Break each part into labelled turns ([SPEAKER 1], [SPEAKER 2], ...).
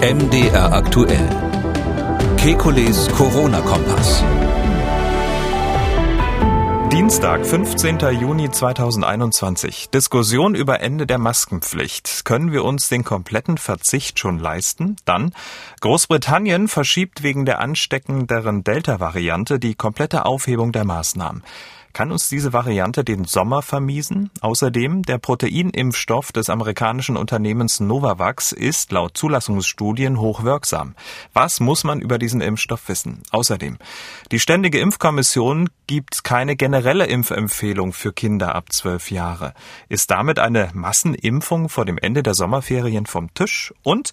[SPEAKER 1] MDR aktuell. Kekules Corona-Kompass.
[SPEAKER 2] Dienstag, 15. Juni 2021. Diskussion über Ende der Maskenpflicht. Können wir uns den kompletten Verzicht schon leisten? Dann Großbritannien verschiebt wegen der ansteckenderen Delta-Variante die komplette Aufhebung der Maßnahmen. Kann uns diese Variante den Sommer vermiesen? Außerdem, der Proteinimpfstoff des amerikanischen Unternehmens Novavax ist laut Zulassungsstudien hochwirksam. Was muss man über diesen Impfstoff wissen? Außerdem, die Ständige Impfkommission gibt keine generelle Impfempfehlung für Kinder ab zwölf Jahre. Ist damit eine Massenimpfung vor dem Ende der Sommerferien vom Tisch? Und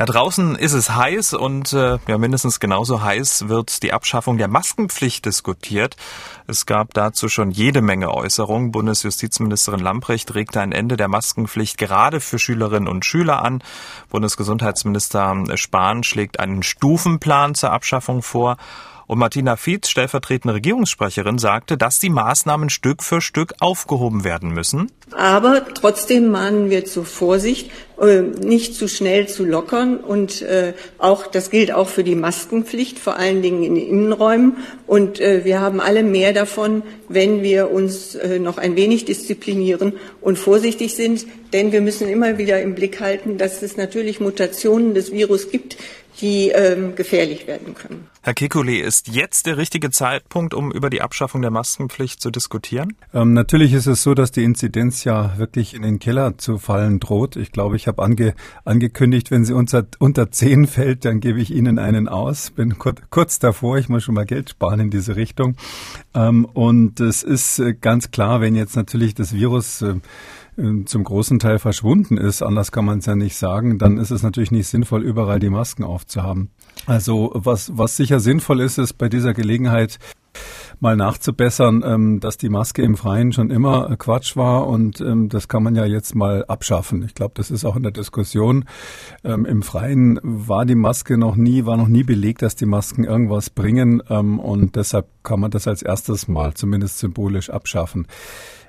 [SPEAKER 2] Ja, draußen ist es heiß und äh, ja, mindestens genauso heiß wird die Abschaffung der Maskenpflicht diskutiert. Es gab dazu schon jede Menge Äußerungen. Bundesjustizministerin Lamprecht regte ein Ende der Maskenpflicht gerade für Schülerinnen und Schüler an. Bundesgesundheitsminister Spahn schlägt einen Stufenplan zur Abschaffung vor. Und Martina Fietz, stellvertretende Regierungssprecherin, sagte, dass die Maßnahmen Stück für Stück aufgehoben werden müssen.
[SPEAKER 3] Aber trotzdem mahnen wir zur Vorsicht, äh, nicht zu schnell zu lockern. Und äh, auch das gilt auch für die Maskenpflicht, vor allen Dingen in den Innenräumen. Und äh, wir haben alle mehr davon, wenn wir uns noch ein wenig disziplinieren und vorsichtig sind. Denn wir müssen immer wieder im Blick halten, dass es natürlich Mutationen des Virus gibt, die ähm, gefährlich werden können.
[SPEAKER 2] Herr Kekulé, ist jetzt der richtige Zeitpunkt, um über die Abschaffung der Maskenpflicht zu diskutieren?
[SPEAKER 4] Ähm, natürlich ist es so, dass die Inzidenz ja wirklich in den Keller zu fallen droht. Ich glaube, ich habe ange, angekündigt, wenn sie unter, unter 10 fällt, dann gebe ich Ihnen einen aus. Bin kurz, kurz davor, ich muss schon mal Geld sparen in diese Richtung. Ähm, und es ist äh, ganz klar, wenn jetzt natürlich das Virus äh, äh, zum großen Teil verschwunden ist, anders kann man es ja nicht sagen, dann ist es natürlich nicht sinnvoll, überall die Masken aufzuhaben. Also was, was sicher sinnvoll ist, ist bei dieser Gelegenheit mal nachzubessern, ähm, dass die Maske im Freien schon immer Quatsch war und ähm, das kann man ja jetzt mal abschaffen. Ich glaube, das ist auch in der Diskussion. Ähm, Im Freien war die Maske noch nie, war noch nie belegt, dass die Masken irgendwas bringen ähm, und deshalb kann man das als erstes mal zumindest symbolisch abschaffen.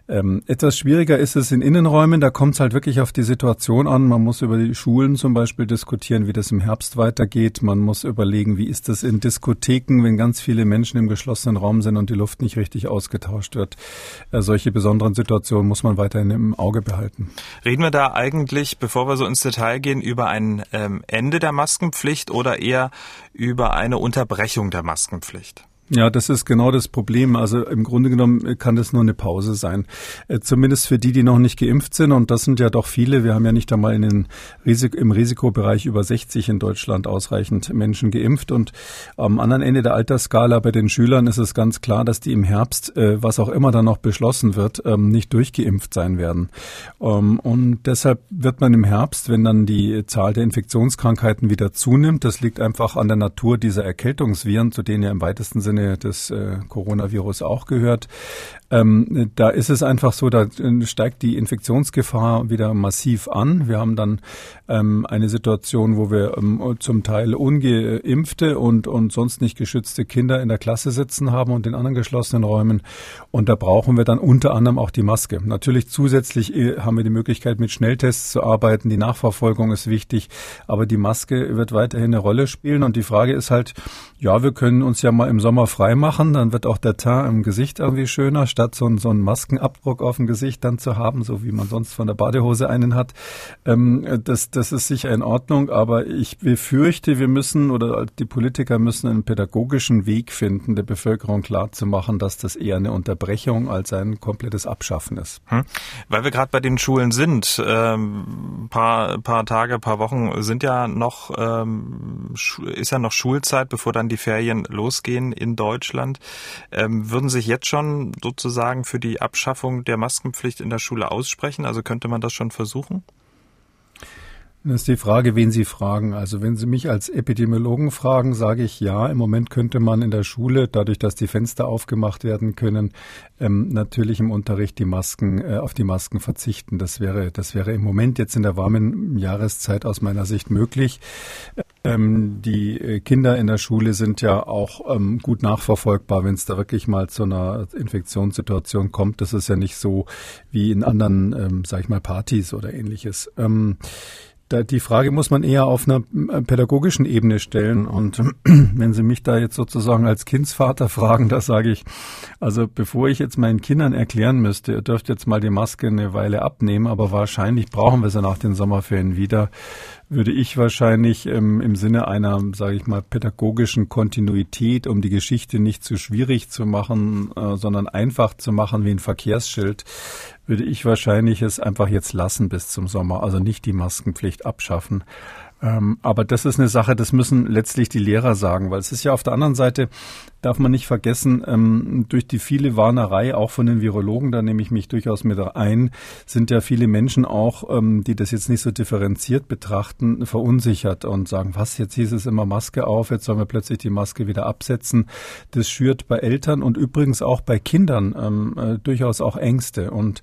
[SPEAKER 4] Ähm, etwas schwieriger ist es in Innenräumen. Da kommt es halt wirklich auf die Situation an. Man muss über die Schulen zum Beispiel diskutieren, wie das im Herbst weitergeht. Man muss überlegen, wie ist das in Diskotheken, wenn ganz viele Menschen im geschlossenen Raum sind und die Luft nicht richtig ausgetauscht wird. Äh, solche besonderen Situationen muss man weiterhin im Auge behalten.
[SPEAKER 2] Reden wir da eigentlich, bevor wir so ins Detail gehen, über ein ähm, Ende der Maskenpflicht oder eher über eine Unterbrechung der Maskenpflicht?
[SPEAKER 4] Ja, das ist genau das Problem. Also im Grunde genommen kann das nur eine Pause sein. Äh, zumindest für die, die noch nicht geimpft sind. Und das sind ja doch viele. Wir haben ja nicht einmal in den Risik im Risikobereich über 60 in Deutschland ausreichend Menschen geimpft. Und am anderen Ende der Altersskala bei den Schülern ist es ganz klar, dass die im Herbst, äh, was auch immer dann noch beschlossen wird, ähm, nicht durchgeimpft sein werden. Ähm, und deshalb wird man im Herbst, wenn dann die Zahl der Infektionskrankheiten wieder zunimmt, das liegt einfach an der Natur dieser Erkältungsviren, zu denen ja im weitesten Sinne Szene des äh, Coronavirus auch gehört. Ähm, da ist es einfach so, da äh, steigt die Infektionsgefahr wieder massiv an. Wir haben dann ähm, eine Situation, wo wir ähm, zum Teil ungeimpfte und, und sonst nicht geschützte Kinder in der Klasse sitzen haben und in anderen geschlossenen Räumen. Und da brauchen wir dann unter anderem auch die Maske. Natürlich zusätzlich äh, haben wir die Möglichkeit, mit Schnelltests zu arbeiten. Die Nachverfolgung ist wichtig, aber die Maske wird weiterhin eine Rolle spielen. Und die Frage ist halt, ja, wir können uns ja mal im Sommer frei machen, dann wird auch der Teint im Gesicht irgendwie schöner, statt so, so einen Maskenabdruck auf dem Gesicht dann zu haben, so wie man sonst von der Badehose einen hat. Ähm, das, das ist sicher in Ordnung, aber ich befürchte, wir müssen oder die Politiker müssen einen pädagogischen Weg finden, der Bevölkerung klarzumachen, dass das eher eine Unterbrechung als ein komplettes Abschaffen ist. Hm.
[SPEAKER 2] Weil wir gerade bei den Schulen sind, ähm, paar, paar Tage, paar Wochen sind ja noch, ähm, ist ja noch Schulzeit, bevor dann die Ferien losgehen in Deutschland. Ähm, würden sich jetzt schon sozusagen für die Abschaffung der Maskenpflicht in der Schule aussprechen? Also könnte man das schon versuchen?
[SPEAKER 4] Das ist die Frage, wen Sie fragen. Also wenn Sie mich als Epidemiologen fragen, sage ich ja, im Moment könnte man in der Schule, dadurch, dass die Fenster aufgemacht werden können, ähm, natürlich im Unterricht die Masken, äh, auf die Masken verzichten. Das wäre, das wäre im Moment jetzt in der warmen Jahreszeit aus meiner Sicht möglich. Ähm, die äh, Kinder in der Schule sind ja auch ähm, gut nachverfolgbar, wenn es da wirklich mal zu einer Infektionssituation kommt. Das ist ja nicht so wie in anderen, ähm, sag ich mal, Partys oder ähnliches. Ähm, da, die Frage muss man eher auf einer äh, pädagogischen Ebene stellen. Und wenn Sie mich da jetzt sozusagen als Kindsvater fragen, da sage ich, also bevor ich jetzt meinen Kindern erklären müsste, ihr dürft jetzt mal die Maske eine Weile abnehmen, aber wahrscheinlich brauchen wir sie nach den Sommerferien wieder, würde ich wahrscheinlich ähm, im Sinne einer, sage ich mal, pädagogischen Kontinuität, um die Geschichte nicht zu schwierig zu machen, äh, sondern einfach zu machen wie ein Verkehrsschild, würde ich wahrscheinlich es einfach jetzt lassen bis zum Sommer, also nicht die Maskenpflicht abschaffen. Ähm, aber das ist eine Sache, das müssen letztlich die Lehrer sagen, weil es ist ja auf der anderen Seite, darf man nicht vergessen, ähm, durch die viele Warnerei auch von den Virologen, da nehme ich mich durchaus mit ein, sind ja viele Menschen auch, ähm, die das jetzt nicht so differenziert betrachten, verunsichert und sagen, was, jetzt hieß es immer Maske auf, jetzt sollen wir plötzlich die Maske wieder absetzen. Das schürt bei Eltern und übrigens auch bei Kindern ähm, äh, durchaus auch Ängste. Und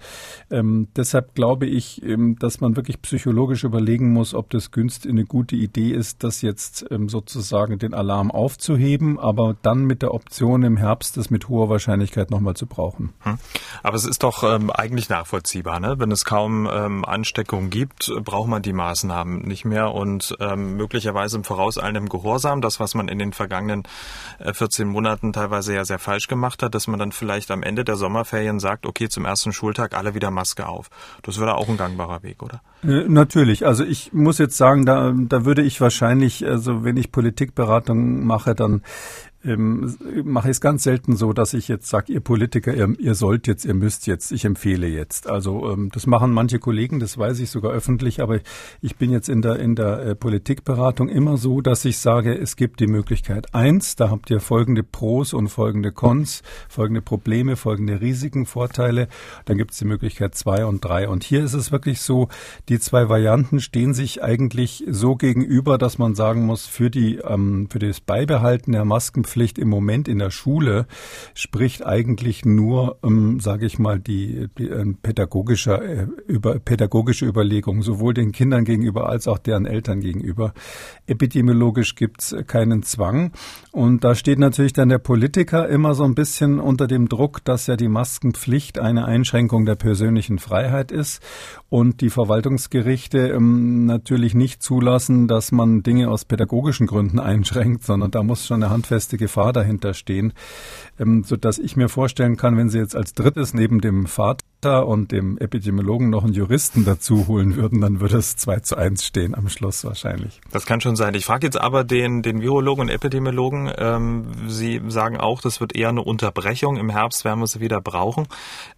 [SPEAKER 4] ähm, deshalb glaube ich, ähm, dass man wirklich psychologisch überlegen muss, ob das günstig eine gute Idee ist, das jetzt ähm, sozusagen den Alarm aufzuheben, aber dann mit der Option im Herbst das mit hoher Wahrscheinlichkeit nochmal zu brauchen. Hm.
[SPEAKER 2] Aber es ist doch ähm, eigentlich nachvollziehbar, ne? wenn es kaum ähm, Ansteckungen gibt, braucht man die Maßnahmen nicht mehr und ähm, möglicherweise im vorauseilendem Gehorsam, das was man in den vergangenen äh, 14 Monaten teilweise ja sehr falsch gemacht hat, dass man dann vielleicht am Ende der Sommerferien sagt, okay, zum ersten Schultag alle wieder Maske auf. Das wäre auch ein gangbarer Weg, oder?
[SPEAKER 4] Äh, natürlich. Also ich muss jetzt sagen, da, da würde ich wahrscheinlich, also wenn ich Politikberatung mache, dann ähm, mache ich es ganz selten so, dass ich jetzt sage, ihr Politiker, ihr, ihr, sollt jetzt, ihr müsst jetzt, ich empfehle jetzt. Also ähm, das machen manche Kollegen, das weiß ich sogar öffentlich, aber ich bin jetzt in der in der äh, Politikberatung immer so, dass ich sage, es gibt die Möglichkeit eins, da habt ihr folgende Pros und folgende Cons, folgende Probleme, folgende Risiken, Vorteile. Dann gibt es die Möglichkeit zwei und drei. Und hier ist es wirklich so, die zwei Varianten stehen sich eigentlich so gegenüber, dass man sagen muss, für die ähm, für das Beibehalten der Maskenpflicht Maskenpflicht im Moment in der Schule spricht eigentlich nur, ähm, sage ich mal, die, die äh, pädagogische, äh, über, pädagogische Überlegung, sowohl den Kindern gegenüber als auch deren Eltern gegenüber. Epidemiologisch gibt's keinen Zwang. Und da steht natürlich dann der Politiker immer so ein bisschen unter dem Druck, dass ja die Maskenpflicht eine Einschränkung der persönlichen Freiheit ist und die Verwaltungsgerichte ähm, natürlich nicht zulassen, dass man Dinge aus pädagogischen Gründen einschränkt, sondern da muss schon eine handfeste Gefahr dahinter stehen, ähm, so ich mir vorstellen kann, wenn Sie jetzt als drittes neben dem Vater und dem Epidemiologen noch einen Juristen dazu holen würden, dann würde es 2 zu 1 stehen am Schluss wahrscheinlich.
[SPEAKER 2] Das kann schon sein. Ich frage jetzt aber den, den Virologen und Epidemiologen. Ähm, Sie sagen auch, das wird eher eine Unterbrechung. Im Herbst werden wir sie wieder brauchen.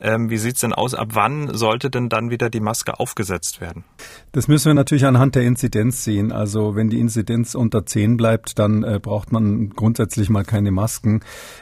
[SPEAKER 2] Ähm, wie sieht's denn aus? Ab wann sollte denn dann wieder die Maske aufgesetzt werden?
[SPEAKER 4] Das müssen wir natürlich anhand der Inzidenz sehen. Also wenn die Inzidenz unter 10 bleibt, dann äh, braucht man grundsätzlich mal keine Masken.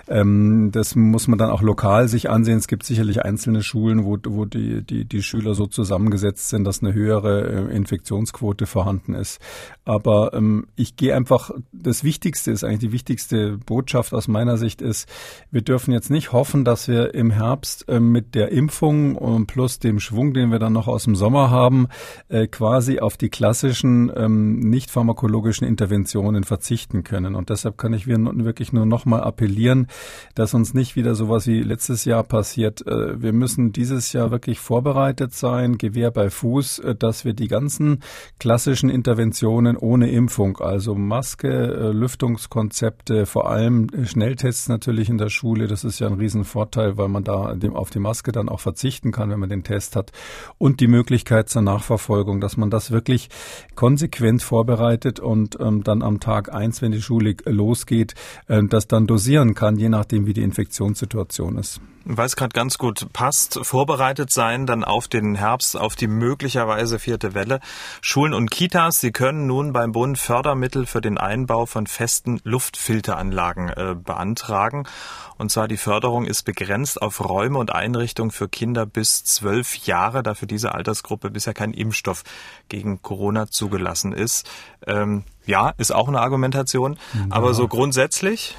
[SPEAKER 4] Ähm, das muss man dann auch lokal sich ansehen. Es gibt sicherlich einzelne Schulen, wo, wo die, die, die Schüler so zusammengesetzt sind, dass eine höhere äh, Infektionsquote vorhanden ist. Aber ähm, ich gehe einfach, das Wichtigste ist eigentlich die wichtigste Botschaft aus meiner Sicht ist, wir dürfen jetzt nicht hoffen, dass wir im Herbst äh, mit der Impfung und plus dem Schwung, den wir dann noch aus dem Sommer haben, äh, quasi auf die klassischen ähm, nicht pharmakologischen Interventionen verzichten können. Und deshalb kann ich wirklich nur nochmal appellieren, dass uns nicht wieder sowas wie letztes Jahr passiert. Äh, wir müssen dieses dieses Jahr wirklich vorbereitet sein, Gewehr bei Fuß, äh, dass wir die ganzen klassischen Interventionen ohne Impfung, also Maske, äh, Lüftungskonzepte, vor allem Schnelltests natürlich in der Schule, das ist ja ein Riesenvorteil, weil man da auf die Maske dann auch verzichten kann, wenn man den Test hat und die Möglichkeit zur Nachverfolgung, dass man das wirklich konsequent vorbereitet und ähm, dann am Tag eins, wenn die Schule losgeht, äh, das dann dosieren kann, je nachdem, wie die Infektionssituation ist.
[SPEAKER 2] Weil es gerade ganz gut passt, vor vorbereitet sein dann auf den Herbst, auf die möglicherweise vierte Welle. Schulen und Kitas, sie können nun beim Bund Fördermittel für den Einbau von festen Luftfilteranlagen äh, beantragen. Und zwar die Förderung ist begrenzt auf Räume und Einrichtungen für Kinder bis zwölf Jahre, da für diese Altersgruppe bisher kein Impfstoff gegen Corona zugelassen ist. Ähm, ja, ist auch eine Argumentation. Ja. Aber so grundsätzlich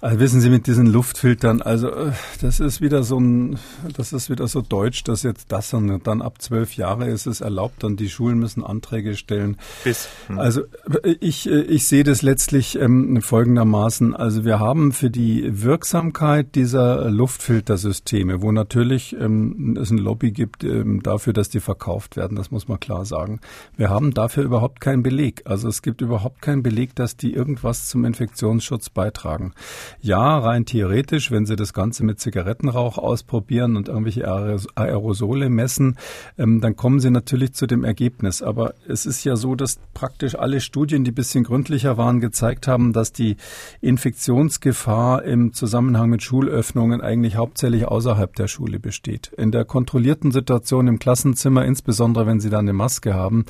[SPEAKER 4] also wissen Sie, mit diesen Luftfiltern, also äh, das ist wieder so ein, das ist wieder so deutsch, dass jetzt das dann, dann ab zwölf Jahre ist es erlaubt und die Schulen müssen Anträge stellen. Bis. Hm. Also äh, ich, äh, ich sehe das letztlich ähm, folgendermaßen. Also wir haben für die Wirksamkeit dieser Luftfiltersysteme, wo natürlich ähm, es ein Lobby gibt ähm, dafür, dass die verkauft werden, das muss man klar sagen. Wir haben dafür überhaupt keinen Beleg. Also es gibt überhaupt keinen Beleg, dass die irgendwas zum Infektionsschutz beitragen. Ja, rein theoretisch, wenn Sie das Ganze mit Zigarettenrauch ausprobieren und irgendwelche Aerosole messen, ähm, dann kommen Sie natürlich zu dem Ergebnis. Aber es ist ja so, dass praktisch alle Studien, die ein bisschen gründlicher waren, gezeigt haben, dass die Infektionsgefahr im Zusammenhang mit Schulöffnungen eigentlich hauptsächlich außerhalb der Schule besteht. In der kontrollierten Situation im Klassenzimmer, insbesondere wenn Sie da eine Maske haben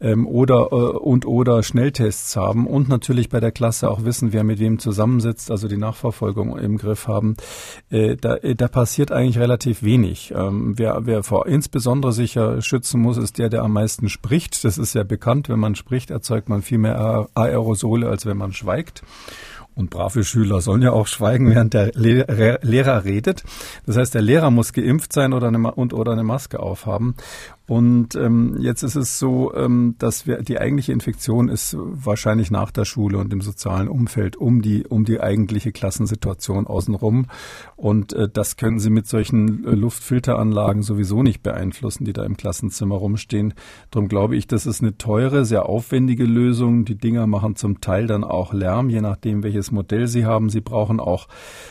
[SPEAKER 4] ähm, oder äh, und oder Schnelltests haben und natürlich bei der Klasse auch wissen, wer mit wem zusammensitzt, also die Nachverfolgung im Griff haben, äh, da, äh, da passiert eigentlich relativ wenig. Ähm, wer, wer vor insbesondere sicher schützen muss, ist der, der am meisten spricht. Das ist ja bekannt. Wenn man spricht, erzeugt man viel mehr Aerosole, als wenn man schweigt. Und brave Schüler sollen ja auch schweigen, während der Lehrer redet. Das heißt, der Lehrer muss geimpft sein oder eine, und oder eine Maske aufhaben. Und ähm, jetzt ist es so, ähm, dass wir die eigentliche Infektion ist wahrscheinlich nach der Schule und im sozialen Umfeld um die um die eigentliche Klassensituation außenrum. Und äh, das können Sie mit solchen äh, Luftfilteranlagen sowieso nicht beeinflussen, die da im Klassenzimmer rumstehen. Darum glaube ich, das ist eine teure, sehr aufwendige Lösung. Die Dinger machen zum Teil dann auch Lärm, je nachdem, welches Modell Sie haben. Sie brauchen auch,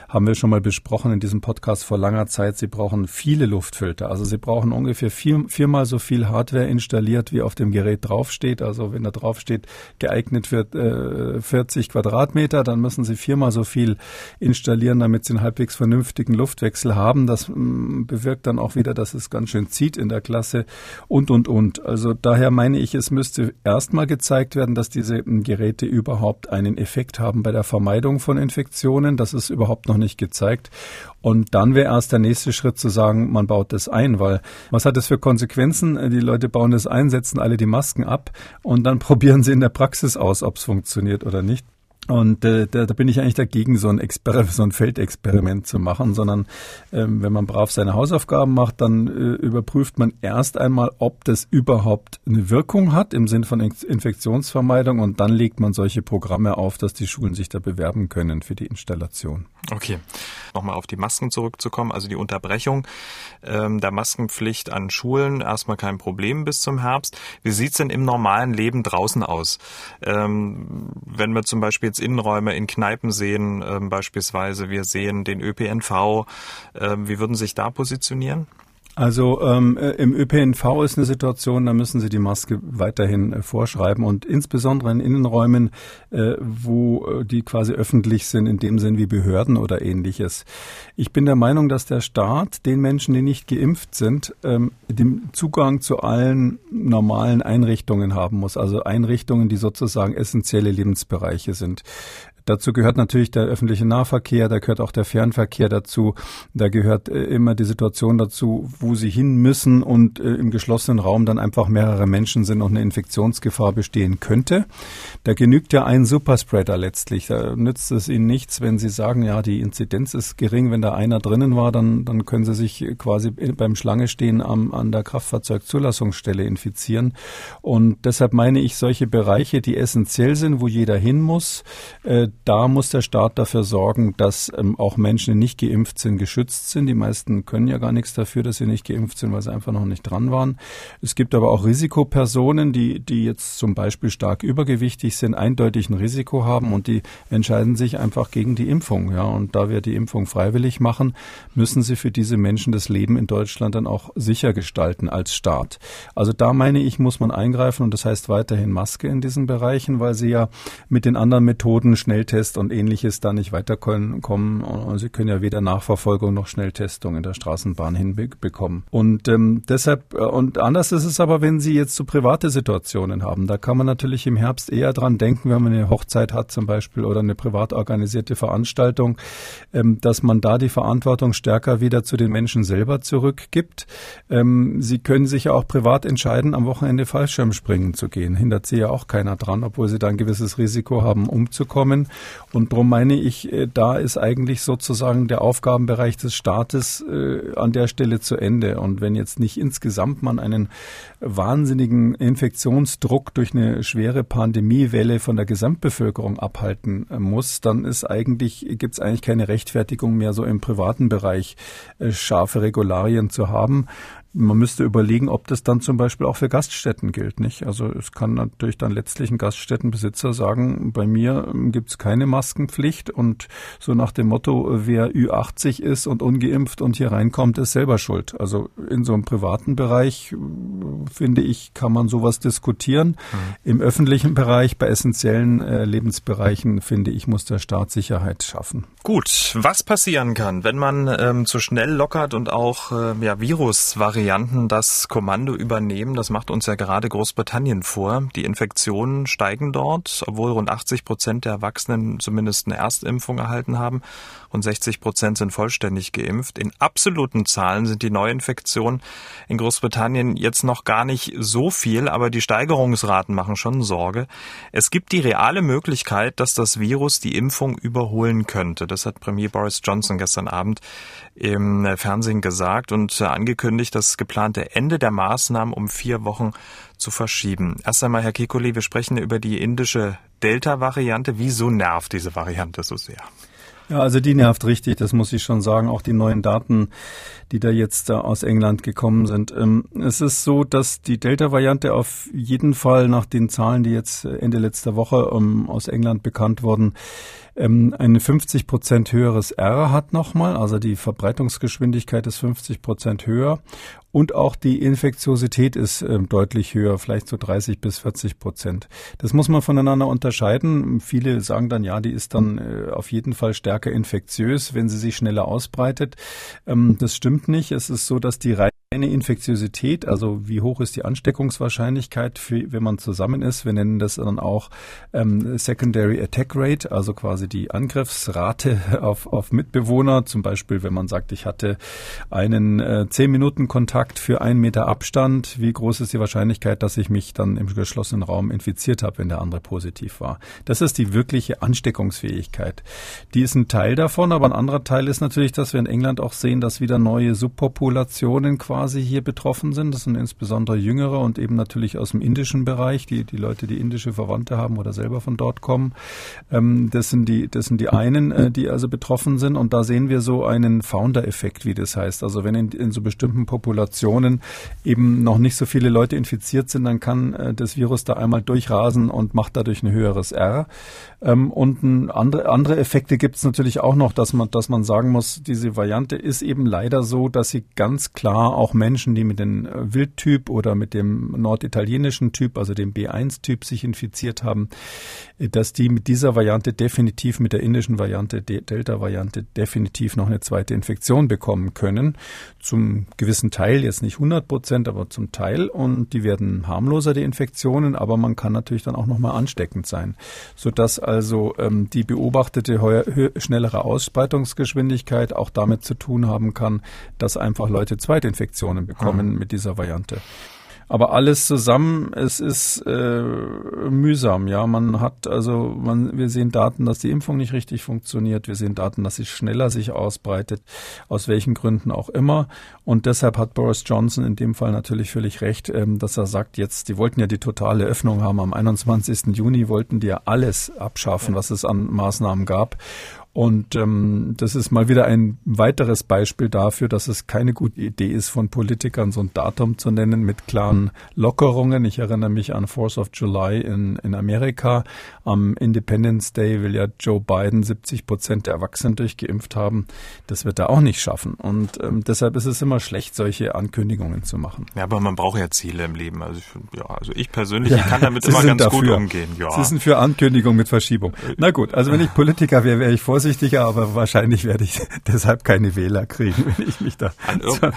[SPEAKER 4] haben wir schon mal besprochen in diesem Podcast vor langer Zeit, Sie brauchen viele Luftfilter. Also Sie brauchen ungefähr vier, viermal so viel Hardware installiert, wie auf dem Gerät draufsteht. Also wenn da draufsteht, geeignet wird äh, 40 Quadratmeter, dann müssen Sie viermal so viel installieren, damit Sie einen halbwegs vernünftigen Luftwechsel haben. Das mh, mm, bewirkt dann auch wieder, dass es ganz schön zieht in der Klasse und, und, und. Also daher meine ich, es müsste erstmal gezeigt werden, dass diese Geräte überhaupt einen Effekt haben bei der Vermeidung von Infektionen. Das ist überhaupt noch nicht gezeigt. Und dann wäre erst der nächste Schritt zu sagen, man baut das ein, weil was hat das für Konsequenzen? Die Leute bauen das ein, setzen alle die Masken ab und dann probieren sie in der Praxis aus, ob es funktioniert oder nicht. Und äh, da, da bin ich eigentlich dagegen, so ein, Exper so ein Feldexperiment zu machen, sondern ähm, wenn man brav seine Hausaufgaben macht, dann äh, überprüft man erst einmal, ob das überhaupt eine Wirkung hat im Sinn von Infektionsvermeidung und dann legt man solche Programme auf, dass die Schulen sich da bewerben können für die Installation.
[SPEAKER 2] Okay, nochmal auf die Masken zurückzukommen, also die Unterbrechung ähm, der Maskenpflicht an Schulen, erstmal kein Problem bis zum Herbst. Wie sieht's denn im normalen Leben draußen aus? Ähm, wenn wir zum Beispiel jetzt Innenräume in Kneipen sehen, ähm, beispielsweise, wir sehen den ÖPNV, ähm, wie würden Sie sich da positionieren?
[SPEAKER 4] Also ähm, äh, im ÖPNV ist eine Situation, da müssen Sie die Maske weiterhin äh, vorschreiben und insbesondere in Innenräumen, äh, wo äh, die quasi öffentlich sind, in dem Sinn wie Behörden oder ähnliches. Ich bin der Meinung, dass der Staat den Menschen, die nicht geimpft sind, ähm, den Zugang zu allen normalen Einrichtungen haben muss. Also Einrichtungen, die sozusagen essentielle Lebensbereiche sind. Dazu gehört natürlich der öffentliche Nahverkehr, da gehört auch der Fernverkehr dazu, da gehört äh, immer die Situation dazu, wo sie hin müssen und äh, im geschlossenen Raum dann einfach mehrere Menschen sind und eine Infektionsgefahr bestehen könnte. Da genügt ja ein Superspreader letztlich. Da nützt es ihnen nichts, wenn sie sagen, ja, die Inzidenz ist gering, wenn da einer drinnen war, dann, dann können sie sich quasi beim Schlange stehen am, an der Kraftfahrzeugzulassungsstelle infizieren. Und deshalb meine ich, solche Bereiche, die essentiell sind, wo jeder hin muss, äh, da muss der Staat dafür sorgen, dass ähm, auch Menschen, die nicht geimpft sind, geschützt sind. Die meisten können ja gar nichts dafür, dass sie nicht geimpft sind, weil sie einfach noch nicht dran waren. Es gibt aber auch Risikopersonen, die, die jetzt zum Beispiel stark übergewichtig sind, eindeutig ein Risiko haben und die entscheiden sich einfach gegen die Impfung. Ja, und da wir die Impfung freiwillig machen, müssen sie für diese Menschen das Leben in Deutschland dann auch sicher gestalten als Staat. Also da meine ich, muss man eingreifen und das heißt weiterhin Maske in diesen Bereichen, weil sie ja mit den anderen Methoden schnell Schnelltest und ähnliches da nicht weiterkommen. Und sie können ja weder Nachverfolgung noch Schnelltestung in der Straßenbahn hinbekommen. Und ähm, deshalb, äh, und anders ist es aber, wenn Sie jetzt so private Situationen haben. Da kann man natürlich im Herbst eher dran denken, wenn man eine Hochzeit hat zum Beispiel oder eine privat organisierte Veranstaltung, ähm, dass man da die Verantwortung stärker wieder zu den Menschen selber zurückgibt. Ähm, Sie können sich ja auch privat entscheiden, am Wochenende Fallschirmspringen zu gehen. Hindert Sie ja auch keiner dran, obwohl Sie da ein gewisses Risiko haben, umzukommen. Und darum meine ich, äh, da ist eigentlich sozusagen der Aufgabenbereich des Staates äh, an der Stelle zu Ende. Und wenn jetzt nicht insgesamt man einen wahnsinnigen Infektionsdruck durch eine schwere Pandemiewelle von der Gesamtbevölkerung abhalten äh, muss, dann ist eigentlich, gibt es eigentlich keine Rechtfertigung mehr, so im privaten Bereich äh, scharfe Regularien zu haben. Man müsste überlegen, ob das dann zum Beispiel auch für Gaststätten gilt, nicht? Also es kann natürlich dann letztlich ein Gaststättenbesitzer sagen, bei mir gibt es keine Maskenpflicht und so nach dem Motto, wer Ü80 ist und ungeimpft und hier reinkommt, ist selber schuld. Also in so einem privaten Bereich, äh, finde ich, kann man sowas diskutieren. Mhm. Im öffentlichen Bereich, bei essentiellen äh, Lebensbereichen, finde ich, muss der Staat Sicherheit schaffen.
[SPEAKER 2] Gut, was passieren kann, wenn man ähm, zu schnell lockert und auch äh, ja, Virusvarianten Varianten das Kommando übernehmen. Das macht uns ja gerade Großbritannien vor. Die Infektionen steigen dort, obwohl rund 80 Prozent der Erwachsenen zumindest eine Erstimpfung erhalten haben und 60 Prozent sind vollständig geimpft. In absoluten Zahlen sind die Neuinfektionen in Großbritannien jetzt noch gar nicht so viel, aber die Steigerungsraten machen schon Sorge. Es gibt die reale Möglichkeit, dass das Virus die Impfung überholen könnte. Das hat Premier Boris Johnson gestern Abend im Fernsehen gesagt und angekündigt, geplante Ende der Maßnahmen um vier Wochen zu verschieben. Erst einmal, Herr Kekulé, wir sprechen über die indische Delta-Variante. Wieso nervt diese Variante so sehr?
[SPEAKER 4] Ja, also die nervt richtig, das muss ich schon sagen. Auch die neuen Daten, die da jetzt aus England gekommen sind. Ähm, es ist so, dass die Delta-Variante auf jeden Fall nach den Zahlen, die jetzt Ende letzter Woche ähm, aus England bekannt wurden, ähm, ein 50 Prozent höheres R hat nochmal, also die Verbreitungsgeschwindigkeit ist 50 Prozent höher und auch die Infektiosität ist ähm, deutlich höher, vielleicht so 30 bis 40 Prozent. Das muss man voneinander unterscheiden. Viele sagen dann, ja, die ist dann äh, auf jeden Fall stärker infektiös, wenn sie sich schneller ausbreitet. Ähm, das stimmt nicht. Es ist so, dass die eine Infektiosität, also wie hoch ist die Ansteckungswahrscheinlichkeit, für, wenn man zusammen ist. Wir nennen das dann auch ähm, Secondary Attack Rate, also quasi die Angriffsrate auf, auf Mitbewohner. Zum Beispiel, wenn man sagt, ich hatte einen äh, 10 Minuten Kontakt für einen Meter Abstand. Wie groß ist die Wahrscheinlichkeit, dass ich mich dann im geschlossenen Raum infiziert habe, wenn der andere positiv war? Das ist die wirkliche Ansteckungsfähigkeit. Die ist ein Teil davon, aber ein anderer Teil ist natürlich, dass wir in England auch sehen, dass wieder neue Subpopulationen quasi quasi hier betroffen sind. Das sind insbesondere Jüngere und eben natürlich aus dem indischen Bereich, die, die Leute, die indische Verwandte haben oder selber von dort kommen. Ähm, das, sind die, das sind die einen, äh, die also betroffen sind. Und da sehen wir so einen Founder-Effekt, wie das heißt. Also wenn in, in so bestimmten Populationen eben noch nicht so viele Leute infiziert sind, dann kann äh, das Virus da einmal durchrasen und macht dadurch ein höheres R. Ähm, und ein andere, andere Effekte gibt es natürlich auch noch, dass man, dass man sagen muss, diese Variante ist eben leider so, dass sie ganz klar auch Menschen, die mit dem äh, Wildtyp oder mit dem norditalienischen Typ, also dem B1-Typ, sich infiziert haben, äh, dass die mit dieser Variante definitiv, mit der indischen Variante, Delta-Variante, definitiv noch eine zweite Infektion bekommen können. Zum gewissen Teil, jetzt nicht 100 Prozent, aber zum Teil. Und die werden harmloser, die Infektionen, aber man kann natürlich dann auch nochmal ansteckend sein. Sodass also ähm, die beobachtete schnellere Ausbreitungsgeschwindigkeit auch damit zu tun haben kann, dass einfach Leute Zweitinfektionen Infektionen bekommen mhm. mit dieser Variante. Aber alles zusammen, es ist äh, mühsam, ja. Man hat also, man, wir sehen Daten, dass die Impfung nicht richtig funktioniert. Wir sehen Daten, dass sie schneller sich ausbreitet, aus welchen Gründen auch immer. Und deshalb hat Boris Johnson in dem Fall natürlich völlig recht, ähm, dass er sagt, jetzt, die wollten ja die totale Öffnung haben. Am 21. Juni wollten die ja alles abschaffen, was es an Maßnahmen gab. Und ähm, das ist mal wieder ein weiteres Beispiel dafür, dass es keine gute Idee ist, von Politikern so ein Datum zu nennen mit klaren Lockerungen. Ich erinnere mich an Fourth of July in, in Amerika. Am Independence Day will ja Joe Biden 70 Prozent der Erwachsenen durchgeimpft haben. Das wird er auch nicht schaffen. Und ähm, deshalb ist es immer schlecht, solche Ankündigungen zu machen.
[SPEAKER 2] Ja, aber man braucht ja Ziele im Leben. Also ich, ja, also ich persönlich ja, ich kann damit immer ganz dafür. gut umgehen. Ja.
[SPEAKER 4] Sie sind für Ankündigung mit Verschiebung. Na gut, also wenn ich Politiker wäre, wäre ich vorsichtig vorsichtiger, aber wahrscheinlich werde ich deshalb keine Wähler kriegen, wenn ich mich da
[SPEAKER 2] an zur,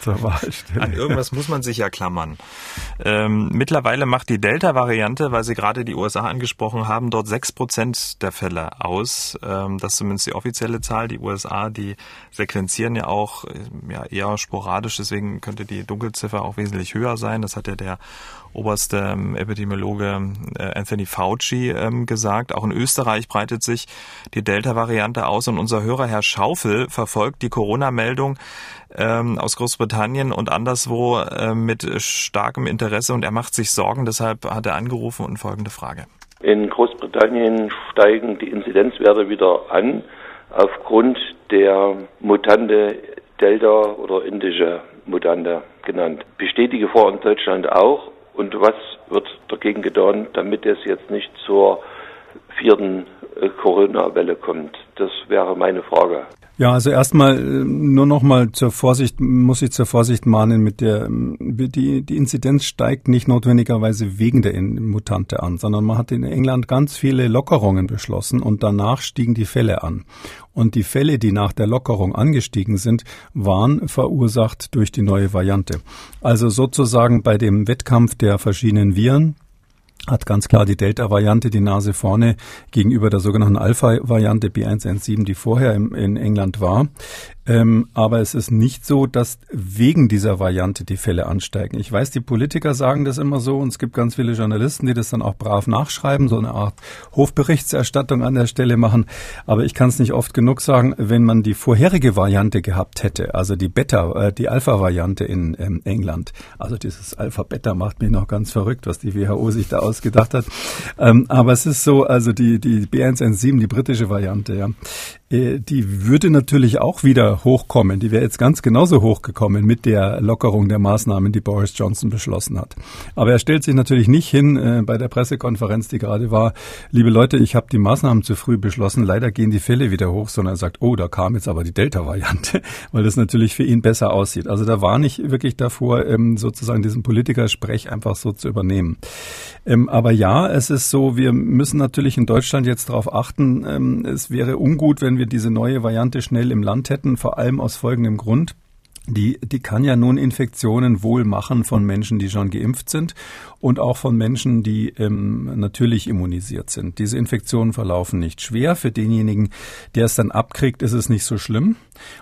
[SPEAKER 2] zur, Wahl stelle. An irgendwas muss man sich ja klammern. Ähm, mittlerweile macht die Delta-Variante, weil Sie gerade die USA angesprochen haben, dort sechs Prozent der Fälle aus. Ähm, das ist zumindest die offizielle Zahl. Die USA, die sequenzieren ja auch äh, ja, eher sporadisch, deswegen könnte die Dunkelziffer auch wesentlich höher sein. Das hat ja der oberste ähm, Epidemiologe äh, Anthony Fauci ähm, gesagt. Auch in Österreich breitet sich die Delta-Variante aus und unser Hörer Herr Schaufel verfolgt die Corona-Meldung ähm, aus Großbritannien und anderswo mit starkem Interesse und er macht sich Sorgen. Deshalb hat er angerufen und folgende Frage.
[SPEAKER 5] In Großbritannien steigen die Inzidenzwerte wieder an aufgrund der Mutante Delta oder indische Mutante genannt. Besteht die Gefahr in Deutschland auch und was wird dagegen getan, damit es jetzt nicht zur vierten äh, Corona-Welle kommt? Das wäre meine Frage.
[SPEAKER 4] Ja, also erstmal äh, nur noch mal zur Vorsicht, muss ich zur Vorsicht mahnen mit der, ähm, die, die Inzidenz steigt nicht notwendigerweise wegen der Mutante an, sondern man hat in England ganz viele Lockerungen beschlossen und danach stiegen die Fälle an. Und die Fälle, die nach der Lockerung angestiegen sind, waren verursacht durch die neue Variante. Also sozusagen bei dem Wettkampf der verschiedenen Viren, hat ganz klar die Delta-Variante die Nase vorne gegenüber der sogenannten Alpha-Variante B117, die vorher im, in England war. Ähm, aber es ist nicht so, dass wegen dieser Variante die Fälle ansteigen. Ich weiß, die Politiker sagen das immer so und es gibt ganz viele Journalisten, die das dann auch brav nachschreiben, so eine Art Hofberichtserstattung an der Stelle machen. Aber ich kann es nicht oft genug sagen, wenn man die vorherige Variante gehabt hätte, also die Beta, äh, die Alpha-Variante in ähm, England, also dieses Alpha-Beta macht mich noch ganz verrückt, was die WHO sich da ausgedacht hat. Ähm, aber es ist so, also die, die B117, die britische Variante, ja, die würde natürlich auch wieder hochkommen. Die wäre jetzt ganz genauso hochgekommen mit der Lockerung der Maßnahmen, die Boris Johnson beschlossen hat. Aber er stellt sich natürlich nicht hin äh, bei der Pressekonferenz, die gerade war, liebe Leute, ich habe die Maßnahmen zu früh beschlossen, leider gehen die Fälle wieder hoch, sondern er sagt, oh, da kam jetzt aber die Delta-Variante, weil das natürlich für ihn besser aussieht. Also da war nicht wirklich davor, ähm, sozusagen diesen Politikersprech einfach so zu übernehmen. Ähm, aber ja, es ist so, wir müssen natürlich in Deutschland jetzt darauf achten, ähm, es wäre ungut, wenn wir diese neue Variante schnell im Land hätten, vor allem aus folgendem Grund. Die, die kann ja nun Infektionen wohl machen von Menschen, die schon geimpft sind und auch von Menschen, die ähm, natürlich immunisiert sind. Diese Infektionen verlaufen nicht schwer. Für denjenigen, der es dann abkriegt, ist es nicht so schlimm.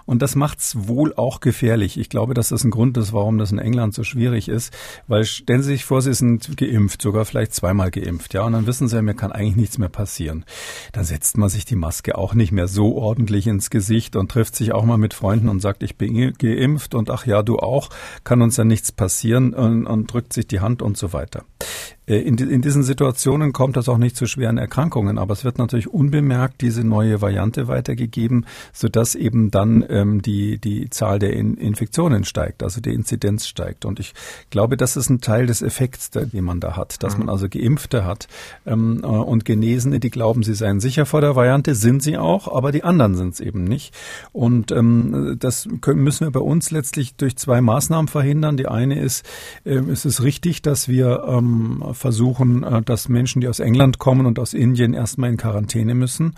[SPEAKER 4] Und das macht es wohl auch gefährlich. Ich glaube, dass das ein Grund ist, warum das in England so schwierig ist. Weil stellen Sie sich vor, Sie sind geimpft, sogar vielleicht zweimal geimpft, ja, und dann wissen Sie, mir kann eigentlich nichts mehr passieren. Dann setzt man sich die Maske auch nicht mehr so ordentlich ins Gesicht und trifft sich auch mal mit Freunden und sagt, ich bin geimpft und ach ja, du auch, kann uns ja nichts passieren und, und drückt sich die Hand und so weiter. Äh, in, in, diesen Situationen kommt es auch nicht zu schweren Erkrankungen, aber es wird natürlich unbemerkt diese neue Variante weitergegeben, sodass eben dann ähm, die, die Zahl der in Infektionen steigt, also die Inzidenz steigt. Und ich glaube, das ist ein Teil des Effekts, den man da hat, dass mhm. man also Geimpfte hat ähm, äh, und Genesene, die glauben, sie seien sicher vor der Variante, sind sie auch, aber die anderen sind es eben nicht. Und ähm, das können, müssen wir bei uns letztlich durch zwei Maßnahmen verhindern. Die eine ist, äh, es ist richtig, dass wir ähm, versuchen, äh, dass Menschen, die aus England kommen und aus Indien erstmal in Quarantäne müssen.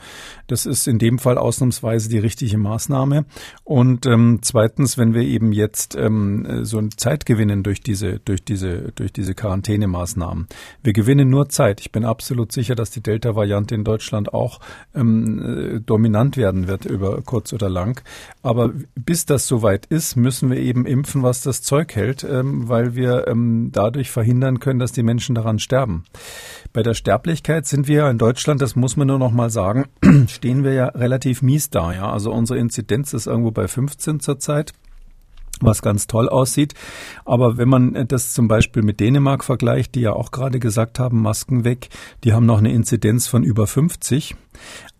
[SPEAKER 4] Das ist in dem Fall ausnahmsweise die richtige Maßnahme. Und ähm, zweitens, wenn wir eben jetzt ähm, so Zeit gewinnen durch diese, durch diese, durch diese Quarantänemaßnahmen. Wir gewinnen nur Zeit. Ich bin absolut sicher, dass die Delta-Variante in Deutschland auch ähm, äh, dominant werden wird über kurz oder lang. Aber bis das soweit ist, müssen wir eben impfen, was das Zeug hält, ähm, weil wir ähm, dadurch verhindern können, dass die Menschen daran daran sterben. Bei der Sterblichkeit sind wir in Deutschland, das muss man nur noch mal sagen, stehen wir ja relativ mies da. Ja? Also unsere Inzidenz ist irgendwo bei 15 zurzeit. Was ganz toll aussieht. Aber wenn man das zum Beispiel mit Dänemark vergleicht, die ja auch gerade gesagt haben, Masken weg, die haben noch eine Inzidenz von über 50.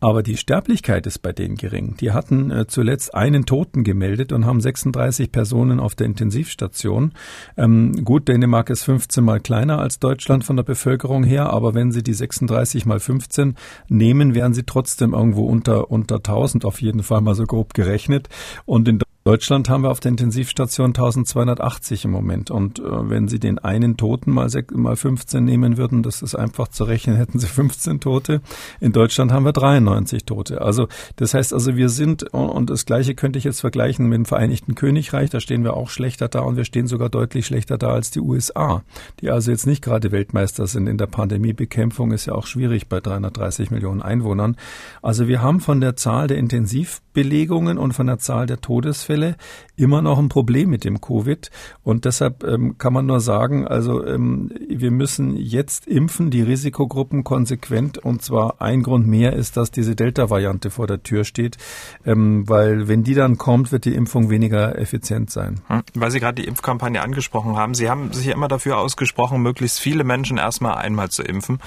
[SPEAKER 4] Aber die Sterblichkeit ist bei denen gering. Die hatten äh, zuletzt einen Toten gemeldet und haben 36 Personen auf der Intensivstation. Ähm, gut, Dänemark ist 15 mal kleiner als Deutschland von der Bevölkerung her, aber wenn Sie die 36 mal 15 nehmen, wären Sie trotzdem irgendwo unter, unter 1000 auf jeden Fall mal so grob gerechnet. Und in Deutschland haben wir auf der Intensivstation 1280 im Moment. Und äh, wenn Sie den einen Toten mal, mal 15 nehmen würden, das ist einfach zu rechnen, hätten Sie 15 Tote. In Deutschland haben wir 93 Tote. Also das heißt also, wir sind, und das Gleiche könnte ich jetzt vergleichen mit dem Vereinigten Königreich, da stehen wir auch schlechter da und wir stehen sogar deutlich schlechter da als die USA, die also jetzt nicht gerade Weltmeister sind in der Pandemiebekämpfung, ist ja auch schwierig bei 330 Millionen Einwohnern. Also wir haben von der Zahl der Intensivbelegungen und von der Zahl der Todesfälle Fälle immer noch ein Problem mit dem Covid. Und deshalb ähm, kann man nur sagen, also ähm, wir müssen jetzt impfen, die Risikogruppen konsequent. Und zwar ein Grund mehr ist, dass diese Delta-Variante vor der Tür steht. Ähm, weil wenn die dann kommt, wird die Impfung weniger effizient sein.
[SPEAKER 2] Hm, weil Sie gerade die Impfkampagne angesprochen haben. Sie haben sich immer dafür ausgesprochen, möglichst viele Menschen erstmal einmal zu impfen.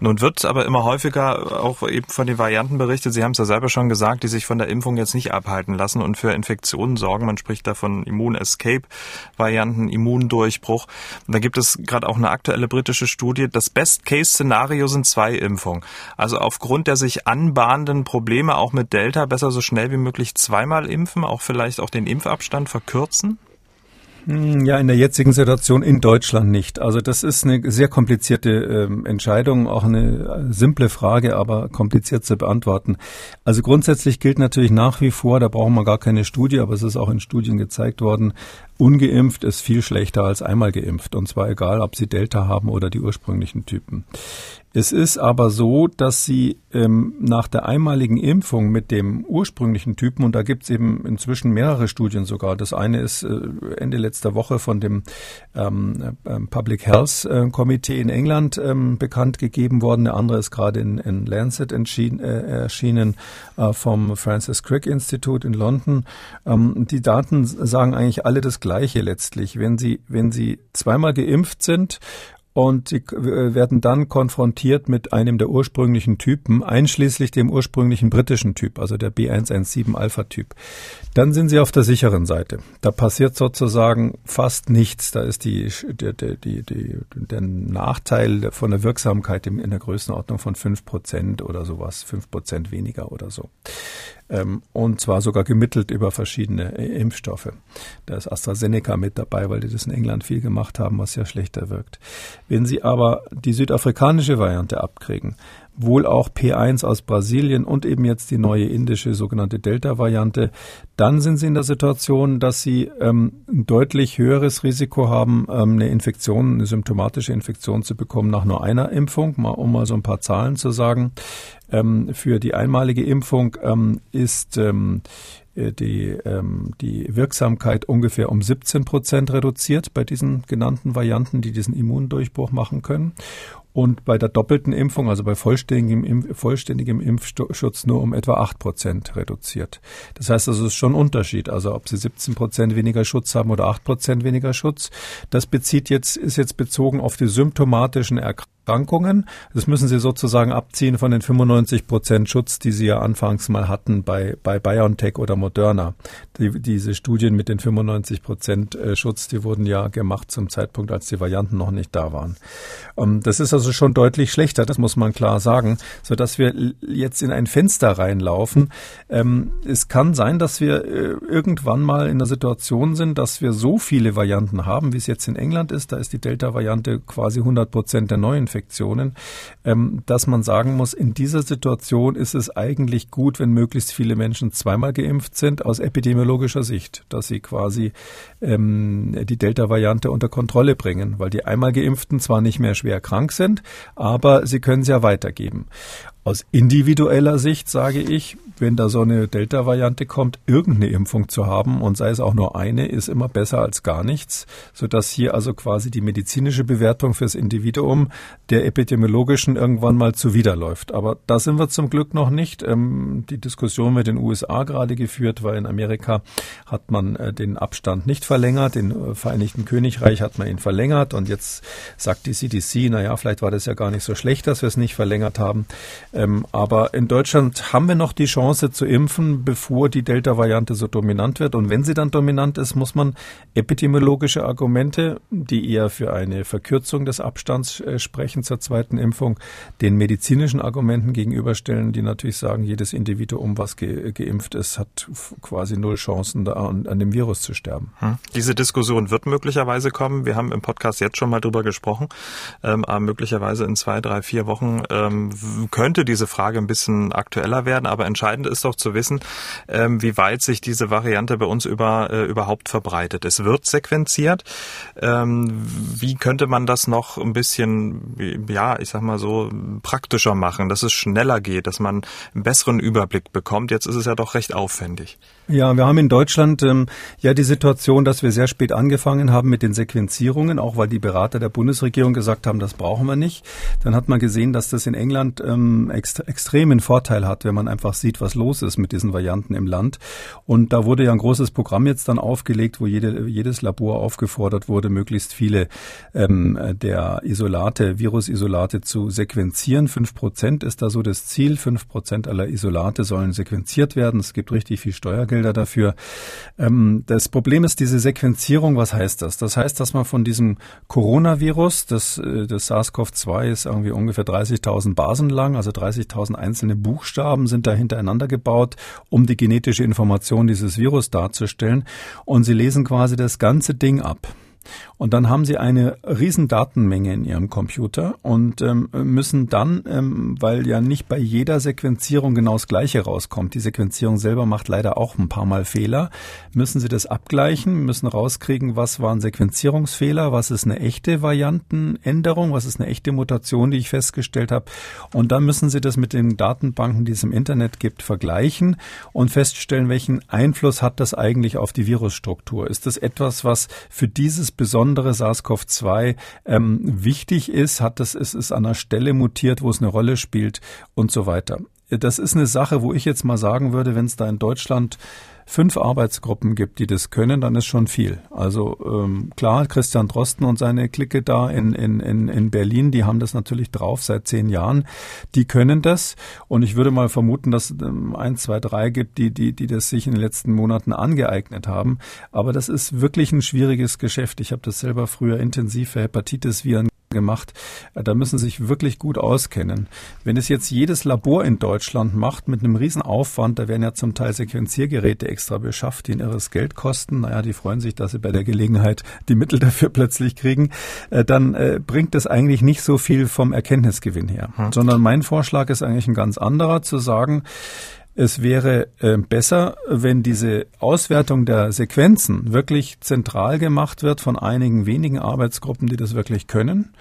[SPEAKER 2] Nun wird aber immer häufiger auch eben von den Varianten berichtet. Sie haben es ja selber schon gesagt, die sich von der Impfung jetzt nicht abhalten lassen und für Infektionen Infektionen sorgen. Man spricht da von Immun-Escape-Varianten, Immundurchbruch. Und da gibt es gerade auch eine aktuelle britische Studie. Das Best-Case-Szenario sind zwei Impfungen. Also aufgrund der sich anbahnenden Probleme auch mit Delta besser so schnell wie möglich zweimal impfen, auch vielleicht auch den Impfabstand verkürzen?
[SPEAKER 4] Hm, ja, in der jetzigen Situation in Deutschland nicht. Also das ist eine sehr komplizierte ähm, Entscheidung, auch eine äh, simple Frage, aber kompliziert zu beantworten. Also grundsätzlich gilt natürlich nach wie vor, da brauchen wir gar keine Studie, aber es ist auch in Studien gezeigt worden, ungeimpft ist viel schlechter als einmal geimpft. Und zwar egal, ob sie Delta haben oder die ursprünglichen Typen. Es ist aber so, dass sie ähm, nach der einmaligen Impfung mit dem ursprünglichen Typen, und da gibt es eben inzwischen mehrere Studien sogar, das eine ist äh, Ende letzter Woche von dem ähm, äh, Public Health äh, Komitee in England ähm, bekannt gegeben worden, der andere ist gerade in, in Lancet entschieden, äh, erschienen äh, vom Francis Crick Institute in London. Ähm, die Daten sagen eigentlich alle das Gleiche letztlich. Wenn Sie, wenn Sie zweimal geimpft sind und sie äh, werden dann konfrontiert mit einem der ursprünglichen Typen, einschließlich dem ursprünglichen britischen Typ, also der B117 Alpha-Typ. Dann sind sie auf der sicheren Seite. Da passiert sozusagen fast nichts. Da ist die, die, die, die der Nachteil von der Wirksamkeit in der Größenordnung von fünf Prozent oder sowas, fünf Prozent weniger oder so und zwar sogar gemittelt über verschiedene äh, Impfstoffe. Da ist AstraZeneca mit dabei, weil die das in England viel gemacht haben, was ja schlechter wirkt. Wenn Sie aber die südafrikanische Variante abkriegen, wohl auch P1 aus Brasilien und eben jetzt die neue indische sogenannte Delta-Variante, dann sind sie in der Situation, dass sie ähm, ein deutlich höheres Risiko haben, ähm, eine Infektion, eine symptomatische Infektion zu bekommen nach nur einer Impfung, mal, um mal so ein paar Zahlen zu sagen. Ähm, für die einmalige Impfung ähm, ist ähm, äh, die, ähm, die Wirksamkeit ungefähr um 17 Prozent reduziert bei diesen genannten Varianten, die diesen Immundurchbruch machen können und bei der doppelten Impfung, also bei vollständigem, vollständigem Impfschutz nur um etwa acht Prozent reduziert. Das heißt, es ist schon ein Unterschied. Also ob Sie 17 Prozent weniger Schutz haben oder acht Prozent weniger Schutz. Das bezieht jetzt, ist jetzt bezogen auf die symptomatischen Erkrankungen. Das müssen Sie sozusagen abziehen von den 95 Prozent Schutz, die Sie ja anfangs mal hatten bei, bei BioNTech oder Moderna. Die, diese Studien mit den 95 Prozent äh, Schutz, die wurden ja gemacht zum Zeitpunkt, als die Varianten noch nicht da waren. Ähm, das ist also schon deutlich schlechter, das muss man klar sagen, so dass wir jetzt in ein Fenster reinlaufen. Ähm, es kann sein, dass wir äh, irgendwann mal in der Situation sind, dass wir so viele Varianten haben, wie es jetzt in England ist. Da ist die Delta-Variante quasi 100 Prozent der Neuinfektionen, ähm, dass man sagen muss, in dieser Situation ist es eigentlich gut, wenn möglichst viele Menschen zweimal geimpft sind, aus epidemiologischer Sicht, dass sie quasi ähm, die Delta-Variante unter Kontrolle bringen, weil die einmal Geimpften zwar nicht mehr schwer krank sind, aber sie können es ja weitergeben. Aus individueller Sicht sage ich, wenn da so eine Delta-Variante kommt, irgendeine Impfung zu haben und sei es auch nur eine, ist immer besser als gar nichts, sodass hier also quasi die medizinische Bewertung fürs Individuum der epidemiologischen irgendwann mal zuwiderläuft. Aber da sind wir zum Glück noch nicht. Ähm, die Diskussion mit den USA gerade geführt, weil in Amerika hat man äh, den Abstand nicht verlängert, in äh, Vereinigten Königreich hat man ihn verlängert und jetzt sagt die CDC, naja, vielleicht war das ja gar nicht so schlecht, dass wir es nicht verlängert haben. Ähm, aber in Deutschland haben wir noch die Chance, Chance zu impfen, bevor die Delta-Variante so dominant wird. Und wenn sie dann dominant ist, muss man epidemiologische Argumente, die eher für eine Verkürzung des Abstands äh, sprechen zur zweiten Impfung, den medizinischen Argumenten gegenüberstellen, die natürlich sagen, jedes Individuum, was ge geimpft ist, hat quasi null Chancen, an, an dem Virus zu sterben.
[SPEAKER 2] Hm. Diese Diskussion wird möglicherweise kommen. Wir haben im Podcast jetzt schon mal drüber gesprochen. Ähm, aber möglicherweise in zwei, drei, vier Wochen ähm, könnte diese Frage ein bisschen aktueller werden. Aber entscheidend entscheidend ist doch zu wissen, ähm, wie weit sich diese Variante bei uns über, äh, überhaupt verbreitet. Es wird sequenziert. Ähm, wie könnte man das noch ein bisschen, ja, ich sag mal so, praktischer machen, dass es schneller geht, dass man einen besseren Überblick bekommt? Jetzt ist es ja doch recht aufwendig.
[SPEAKER 4] Ja, wir haben in Deutschland ähm, ja die Situation, dass wir sehr spät angefangen haben mit den Sequenzierungen, auch weil die Berater der Bundesregierung gesagt haben, das brauchen wir nicht. Dann hat man gesehen, dass das in England ähm, ext extremen Vorteil hat, wenn man einfach sieht, was los ist mit diesen Varianten im Land. Und da wurde ja ein großes Programm jetzt dann aufgelegt, wo jede, jedes Labor aufgefordert wurde, möglichst viele ähm, der Isolate, Virusisolate zu sequenzieren. Fünf Prozent ist da so das Ziel. Fünf Prozent aller Isolate sollen sequenziert werden. Es gibt richtig viel Steuergeld Bilder dafür. Ähm, das Problem ist diese Sequenzierung. Was heißt das? Das heißt, dass man von diesem Coronavirus, das, äh, das SARS-CoV-2 ist irgendwie ungefähr 30.000 Basen lang, also 30.000 einzelne Buchstaben sind da hintereinander gebaut, um die genetische Information dieses Virus darzustellen. Und sie lesen quasi das ganze Ding ab. Und dann haben sie eine riesen Datenmenge in ihrem Computer und ähm, müssen dann, ähm, weil ja nicht bei jeder Sequenzierung genau das Gleiche rauskommt, die Sequenzierung selber macht leider auch ein paar Mal Fehler, müssen sie das abgleichen, müssen rauskriegen, was war ein Sequenzierungsfehler, was ist eine echte Variantenänderung, was ist eine echte Mutation, die ich festgestellt habe. Und dann müssen sie das mit den Datenbanken, die es im Internet gibt, vergleichen und feststellen, welchen Einfluss hat das eigentlich auf die Virusstruktur. Ist das etwas, was für dieses besondere SARS-CoV-2 ähm, wichtig ist, hat das, ist es an einer Stelle mutiert, wo es eine Rolle spielt und so weiter. Das ist eine Sache, wo ich jetzt mal sagen würde, wenn es da in Deutschland fünf Arbeitsgruppen gibt, die das können, dann ist schon viel. Also ähm, klar, Christian Drosten und seine Clique da in, in, in, in Berlin, die haben das natürlich drauf seit zehn Jahren. Die können das. Und ich würde mal vermuten, dass es ähm, ein, zwei, drei gibt, die, die, die das sich in den letzten Monaten angeeignet haben. Aber das ist wirklich ein schwieriges Geschäft. Ich habe das selber früher intensiv für Hepatitis-Viren gemacht. Da müssen Sie sich wirklich gut auskennen. Wenn es jetzt jedes Labor in Deutschland macht mit einem riesen Aufwand, da werden ja zum Teil Sequenziergeräte extra beschafft, die ein irres Geld kosten. Naja, die freuen sich, dass sie bei der Gelegenheit die Mittel dafür plötzlich kriegen. Äh, dann äh, bringt das eigentlich nicht so viel vom Erkenntnisgewinn her. Hm. Sondern mein Vorschlag ist eigentlich ein ganz anderer, zu sagen, es wäre äh, besser, wenn diese Auswertung der Sequenzen wirklich zentral gemacht wird von einigen wenigen Arbeitsgruppen, die das wirklich können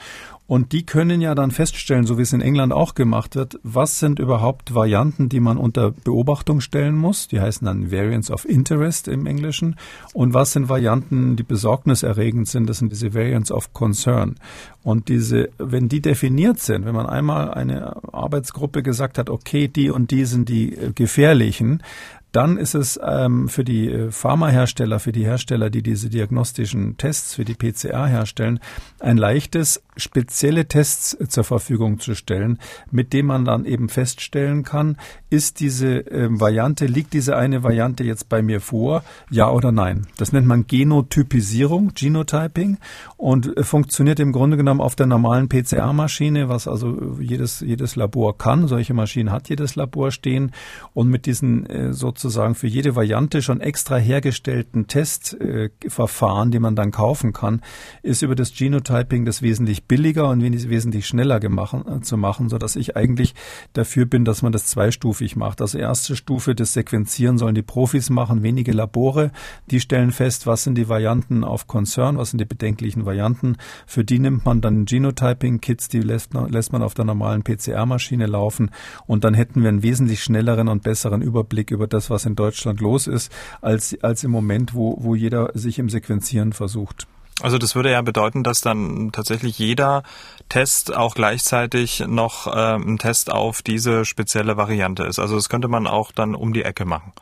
[SPEAKER 4] und die können ja dann feststellen, so wie es in England auch gemacht wird, was sind überhaupt Varianten, die man unter Beobachtung stellen muss. Die heißen dann Variants of Interest im Englischen. Und was sind Varianten, die besorgniserregend sind. Das sind diese Variants of Concern. Und diese, wenn die definiert sind, wenn man einmal eine Arbeitsgruppe gesagt hat, okay, die und die sind die äh, gefährlichen, dann ist es ähm, für die äh, Pharmahersteller, für die Hersteller, die diese diagnostischen Tests für die PCR herstellen, ein leichtes, spezielle Tests zur Verfügung zu stellen, mit dem man dann eben feststellen kann, ist diese äh, Variante, liegt diese eine Variante jetzt bei mir vor, ja oder nein. Das nennt man Genotypisierung, Genotyping und äh, funktioniert im Grunde genommen auf der normalen PCR-Maschine, was also jedes, jedes Labor kann. Solche Maschinen hat jedes Labor stehen und mit diesen äh, so sozusagen für jede Variante schon extra hergestellten Testverfahren, die man dann kaufen kann, ist über das Genotyping das wesentlich billiger und wesentlich schneller gemacht, äh, zu machen, so dass ich eigentlich dafür bin, dass man das zweistufig macht. Also erste Stufe des Sequenzieren sollen die Profis machen, wenige Labore, die stellen fest, was sind die Varianten auf Concern, was sind die bedenklichen Varianten. Für die nimmt man dann Genotyping-Kits, die lässt, lässt man auf der normalen PCR-Maschine laufen und dann hätten wir einen wesentlich schnelleren und besseren Überblick über das, was in Deutschland los ist, als, als im Moment, wo, wo jeder sich im Sequenzieren versucht.
[SPEAKER 2] Also das würde ja bedeuten, dass dann tatsächlich jeder Test auch gleichzeitig noch äh, ein Test auf diese spezielle Variante ist. Also das könnte man auch dann um die Ecke machen.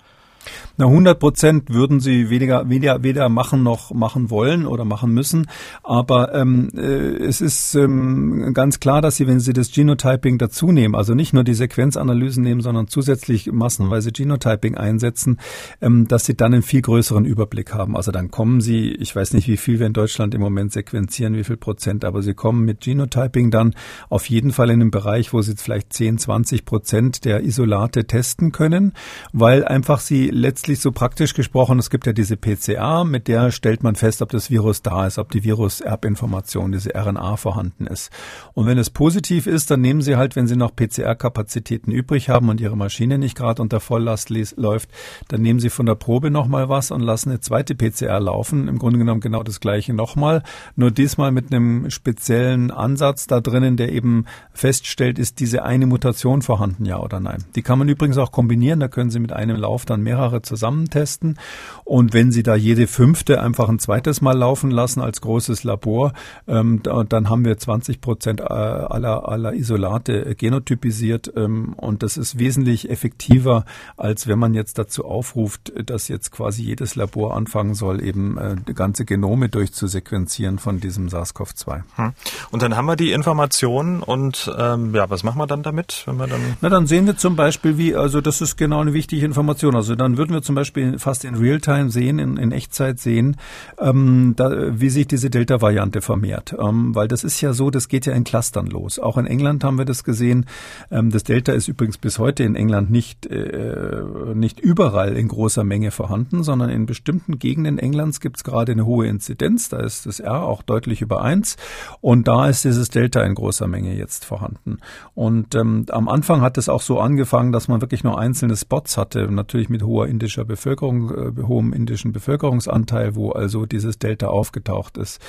[SPEAKER 4] Na, 100 Prozent würden sie weniger, weder, weder machen noch machen wollen oder machen müssen. Aber ähm, äh, es ist ähm, ganz klar, dass sie, wenn sie das Genotyping dazu nehmen, also nicht nur die Sequenzanalysen nehmen, sondern zusätzlich massenweise Genotyping einsetzen, ähm, dass sie dann einen viel größeren Überblick haben. Also dann kommen sie, ich weiß nicht, wie viel wir in Deutschland im Moment sequenzieren, wie viel Prozent, aber sie kommen mit Genotyping dann auf jeden Fall in einen Bereich, wo sie vielleicht 10, 20 Prozent der Isolate testen können, weil einfach sie letztlich so praktisch gesprochen, es gibt ja diese PCA, mit der stellt man fest, ob das Virus da ist, ob die Virus-Erbinformation, diese RNA vorhanden ist. Und wenn es positiv ist, dann nehmen Sie halt, wenn Sie noch PCR-Kapazitäten übrig haben und Ihre Maschine nicht gerade unter Volllast läuft, dann nehmen Sie von der Probe nochmal was und lassen eine zweite PCR laufen. Im Grunde genommen genau das gleiche nochmal, nur diesmal mit einem speziellen Ansatz da drinnen, der eben feststellt, ist diese eine Mutation vorhanden, ja oder nein. Die kann man übrigens auch kombinieren, da können Sie mit einem Lauf dann mehrere mehrere zusammentesten. Und wenn Sie da jede fünfte einfach ein zweites Mal laufen lassen als großes Labor, ähm, da, dann haben wir 20 Prozent äh, aller, aller Isolate genotypisiert. Ähm, und das ist wesentlich effektiver, als wenn man jetzt dazu aufruft, dass jetzt quasi jedes Labor anfangen soll, eben äh, ganze Genome durchzusequenzieren von diesem SARS-CoV-2. Hm.
[SPEAKER 2] Und dann haben wir die Informationen und ähm, ja, was machen wir dann damit, wenn wir dann?
[SPEAKER 4] Na, dann sehen wir zum Beispiel, wie, also das ist genau eine wichtige Information. Also dann würden wir zum Beispiel fast in Realtime sehen, in, in Echtzeit sehen, ähm, da, wie sich diese Delta-Variante vermehrt. Ähm, weil das ist ja so, das geht ja in Clustern los. Auch in England haben wir das gesehen. Ähm, das Delta ist übrigens bis heute in England nicht, äh, nicht überall in großer Menge vorhanden, sondern in bestimmten Gegenden Englands gibt es gerade eine hohe Inzidenz. Da ist das R auch deutlich über eins Und da ist dieses Delta in großer Menge jetzt vorhanden. Und ähm, am Anfang hat es auch so angefangen, dass man wirklich nur einzelne Spots hatte, natürlich mit hoher hoher indischer Bevölkerung, äh, hohem indischen Bevölkerungsanteil, wo also dieses Delta aufgetaucht ist.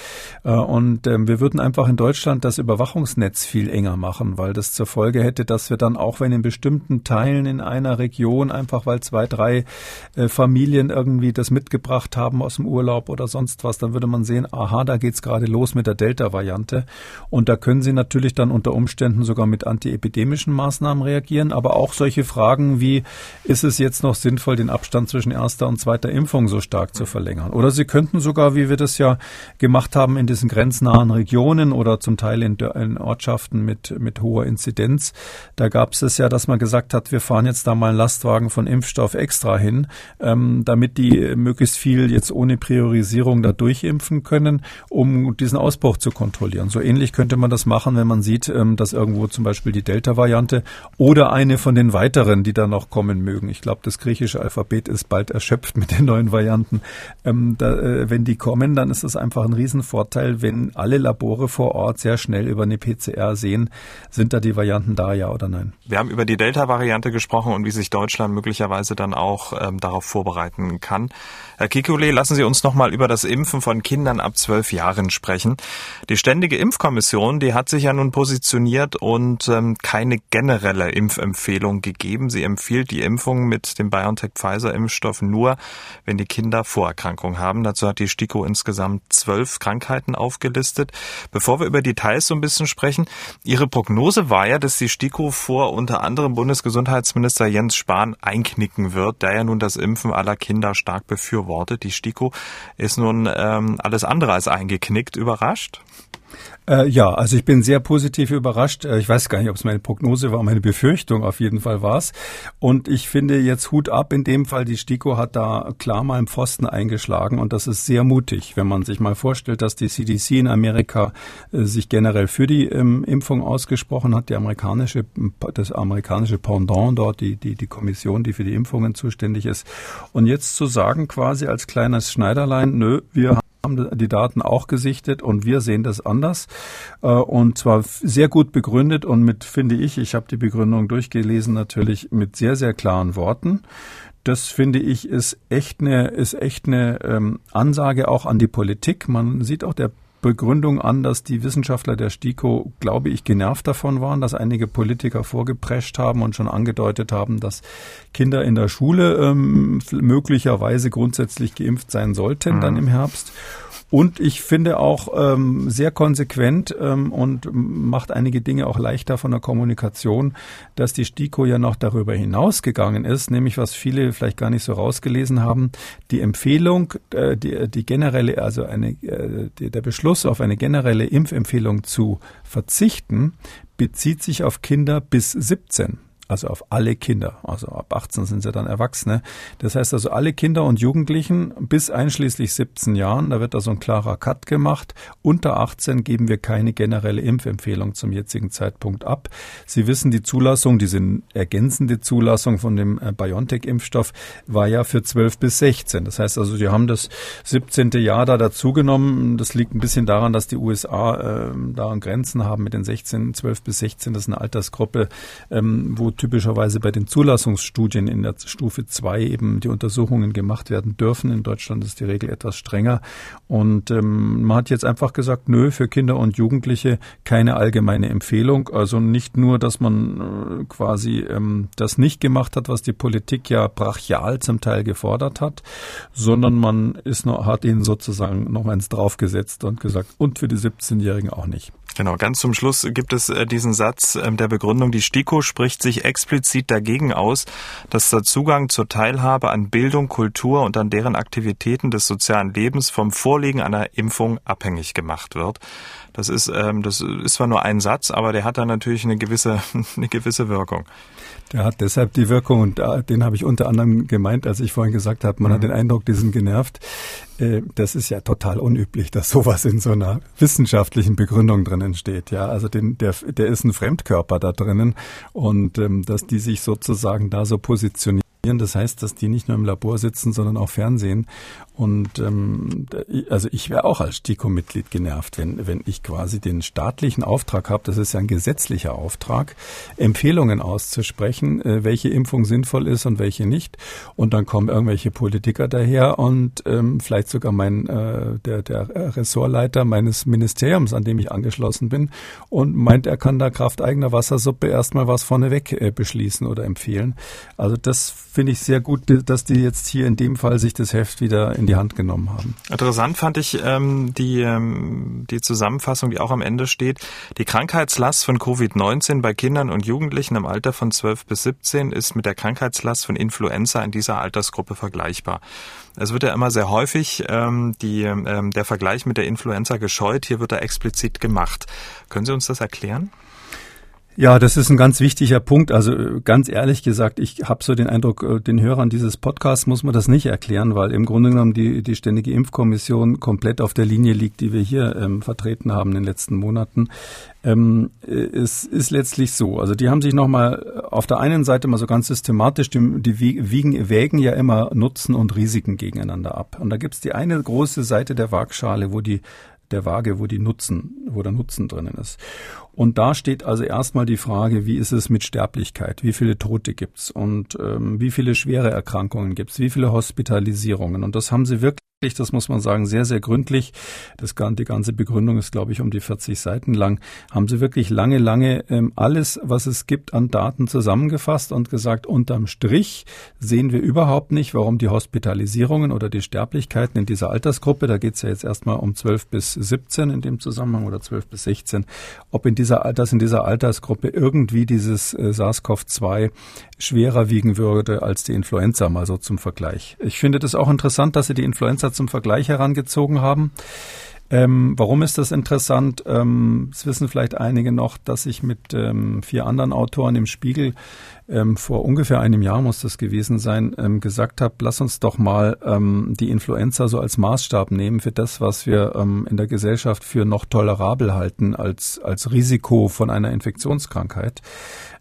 [SPEAKER 4] Äh, und äh, wir würden einfach in Deutschland das Überwachungsnetz viel enger machen, weil das zur Folge hätte, dass wir dann auch wenn in bestimmten Teilen in einer Region einfach weil zwei, drei äh, Familien irgendwie das mitgebracht haben aus dem Urlaub oder sonst was, dann würde man sehen, aha, da geht's gerade los mit der Delta-Variante. Und da können Sie natürlich dann unter Umständen sogar mit antiepidemischen Maßnahmen reagieren, aber auch solche Fragen wie, ist es jetzt noch sinnvoll, den Abstand zwischen erster und zweiter Impfung so stark zu verlängern. Oder Sie könnten sogar, wie wir das ja gemacht haben, in diesen grenznahen Regionen oder zum Teil in, in Ortschaften mit, mit hoher Inzidenz, da gab es es ja, dass man gesagt hat, wir fahren jetzt da mal einen Lastwagen von Impfstoff extra hin, ähm, damit die möglichst viel jetzt ohne Priorisierung da durchimpfen können, um diesen Ausbruch zu kontrollieren. So ähnlich könnte man das machen, wenn man sieht, ähm, dass irgendwo zum Beispiel die Delta-Variante oder eine von den weiteren, die da noch kommen mögen. Ich glaube, das griechische Alphabet ist bald erschöpft mit den neuen Varianten. Ähm, da, äh, wenn die kommen, dann ist es einfach ein Riesenvorteil, wenn alle Labore vor Ort sehr schnell über eine PCR sehen, sind da die Varianten da, ja oder nein.
[SPEAKER 2] Wir haben über die Delta-Variante gesprochen und wie sich Deutschland möglicherweise dann auch ähm, darauf vorbereiten kann. Herr Kikule, lassen Sie uns noch mal über das Impfen von Kindern ab zwölf Jahren sprechen. Die Ständige Impfkommission, die hat sich ja nun positioniert und ähm, keine generelle Impfempfehlung gegeben. Sie empfiehlt die Impfung mit dem BioNTech Pfizer-Impfstoff nur, wenn die Kinder Vorerkrankungen haben. Dazu hat die STIKO insgesamt zwölf Krankheiten aufgelistet. Bevor wir über Details so ein bisschen sprechen, Ihre Prognose war ja, dass die STIKO vor unter anderem Bundesgesundheitsminister Jens Spahn einknicken wird, der ja nun das Impfen aller Kinder stark befürwortet. Die STIKO ist nun ähm, alles andere als eingeknickt. Überrascht?
[SPEAKER 4] Äh, ja, also ich bin sehr positiv überrascht. Äh, ich weiß gar nicht, ob es meine Prognose war, meine Befürchtung auf jeden Fall war es. Und ich finde jetzt Hut ab in dem Fall, die STIKO hat da klar mal im Pfosten eingeschlagen und das ist sehr mutig, wenn man sich mal vorstellt, dass die CDC in Amerika äh, sich generell für die ähm, Impfung ausgesprochen hat, die amerikanische, das amerikanische Pendant dort, die, die, die Kommission, die für die Impfungen zuständig ist. Und jetzt zu sagen quasi als kleines Schneiderlein, nö, wir haben haben die Daten auch gesichtet und wir sehen das anders äh, und zwar sehr gut begründet und mit, finde ich, ich habe die Begründung durchgelesen, natürlich mit sehr, sehr klaren Worten. Das finde ich ist echt eine ist echt eine ähm, Ansage auch an die Politik. Man sieht auch der Begründung an, dass die Wissenschaftler der STIKO, glaube ich, genervt davon waren, dass einige Politiker vorgeprescht haben und schon angedeutet haben, dass Kinder in der Schule ähm, möglicherweise grundsätzlich geimpft sein sollten mhm. dann im Herbst. Und ich finde auch ähm, sehr konsequent ähm, und macht einige Dinge auch leichter von der Kommunikation, dass die STIKO ja noch darüber hinausgegangen ist, nämlich was viele vielleicht gar nicht so rausgelesen haben, die Empfehlung, äh, die, die generelle, also eine, äh, die, der Beschluss auf eine generelle Impfempfehlung zu verzichten, bezieht sich auf Kinder bis 17 also auf alle Kinder. Also ab 18 sind sie dann Erwachsene. Das heißt also alle Kinder und Jugendlichen bis einschließlich 17 Jahren, da wird also ein klarer Cut gemacht. Unter 18 geben wir keine generelle Impfempfehlung zum jetzigen Zeitpunkt ab. Sie wissen, die Zulassung, diese ergänzende Zulassung von dem äh, BioNTech-Impfstoff war ja für 12 bis 16. Das heißt also, die haben das 17. Jahr da dazugenommen. Das liegt ein bisschen daran, dass die USA äh, da Grenzen haben mit den 16, 12 bis 16. Das ist eine Altersgruppe, ähm, wo typischerweise bei den Zulassungsstudien in der Stufe 2 eben die Untersuchungen gemacht werden dürfen. In Deutschland ist die Regel etwas strenger. Und ähm, man hat jetzt einfach gesagt, nö, für Kinder und Jugendliche keine allgemeine Empfehlung. Also nicht nur, dass man äh, quasi ähm, das nicht gemacht hat, was die Politik ja brachial zum Teil gefordert hat, sondern man ist noch, hat ihnen sozusagen noch eins draufgesetzt und gesagt, und für die 17-Jährigen auch nicht.
[SPEAKER 2] Genau, ganz zum Schluss gibt es äh, diesen Satz äh, der Begründung, die STIKO spricht sich explizit dagegen aus, dass der Zugang zur Teilhabe an Bildung, Kultur und an deren Aktivitäten des sozialen Lebens vom Vorliegen einer Impfung abhängig gemacht wird. Das ist, ähm, das ist zwar nur ein Satz, aber der hat da natürlich eine gewisse, eine gewisse Wirkung.
[SPEAKER 4] Der hat deshalb die Wirkung, und den habe ich unter anderem gemeint, als ich vorhin gesagt habe, man mhm. hat den Eindruck, die sind genervt. Äh, das ist ja total unüblich, dass sowas in so einer wissenschaftlichen Begründung drinnen steht. Ja, also den, der, der ist ein Fremdkörper da drinnen und ähm, dass die sich sozusagen da so positionieren. Das heißt, dass die nicht nur im Labor sitzen, sondern auch Fernsehen und ähm, also ich wäre auch als STIKO-Mitglied genervt, wenn, wenn ich quasi den staatlichen Auftrag habe, das ist ja ein gesetzlicher Auftrag, Empfehlungen auszusprechen, äh, welche Impfung sinnvoll ist und welche nicht. Und dann kommen irgendwelche Politiker daher und ähm, vielleicht sogar mein äh, der, der Ressortleiter meines Ministeriums, an dem ich angeschlossen bin, und meint, er kann da Kraft eigener Wassersuppe erstmal was vorneweg äh, beschließen oder empfehlen. Also das finde ich sehr gut, dass die jetzt hier in dem Fall sich das Heft wieder in die Hand genommen haben.
[SPEAKER 2] Interessant fand ich ähm, die, ähm, die Zusammenfassung, die auch am Ende steht. Die Krankheitslast von Covid-19 bei Kindern und Jugendlichen im Alter von 12 bis 17 ist mit der Krankheitslast von Influenza in dieser Altersgruppe vergleichbar. Es wird ja immer sehr häufig ähm, die, ähm, der Vergleich mit der Influenza gescheut. Hier wird er explizit gemacht. Können Sie uns das erklären?
[SPEAKER 4] Ja, das ist ein ganz wichtiger Punkt. Also äh, ganz ehrlich gesagt, ich habe so den Eindruck, äh, den Hörern dieses Podcasts muss man das nicht erklären, weil im Grunde genommen die, die Ständige Impfkommission komplett auf der Linie liegt, die wir hier ähm, vertreten haben in den letzten Monaten. Ähm, äh, es ist letztlich so, also die haben sich nochmal auf der einen Seite mal so ganz systematisch, die, die wiegen, wägen ja immer Nutzen und Risiken gegeneinander ab. Und da gibt's die eine große Seite der Waagschale, wo die der Waage, wo die Nutzen, wo der Nutzen drinnen ist. Und da steht also erstmal die Frage, wie ist es mit Sterblichkeit? Wie viele Tote gibt's und ähm, wie viele schwere Erkrankungen gibt's? Wie viele Hospitalisierungen? Und das haben sie wirklich das muss man sagen, sehr, sehr gründlich. Das, die ganze Begründung ist, glaube ich, um die 40 Seiten lang. Haben sie wirklich lange, lange ähm, alles, was es gibt an Daten zusammengefasst und gesagt, unterm Strich sehen wir überhaupt nicht, warum die Hospitalisierungen oder die Sterblichkeiten in dieser Altersgruppe, da geht es ja jetzt erstmal um 12 bis 17 in dem Zusammenhang oder 12 bis 16, ob in dieser, dass in dieser Altersgruppe irgendwie dieses äh, SARS-CoV-2 schwerer wiegen würde als die Influenza, mal so zum Vergleich. Ich finde das auch interessant, dass sie die Influenza zum Vergleich herangezogen haben. Ähm, warum ist das interessant? Ähm, es wissen vielleicht einige noch, dass ich mit ähm, vier anderen Autoren im Spiegel ähm, vor ungefähr einem Jahr muss das gewesen sein, ähm, gesagt habe, lass uns doch mal ähm, die Influenza so als Maßstab nehmen für das, was wir ähm, in der Gesellschaft für noch tolerabel halten als, als Risiko von einer Infektionskrankheit.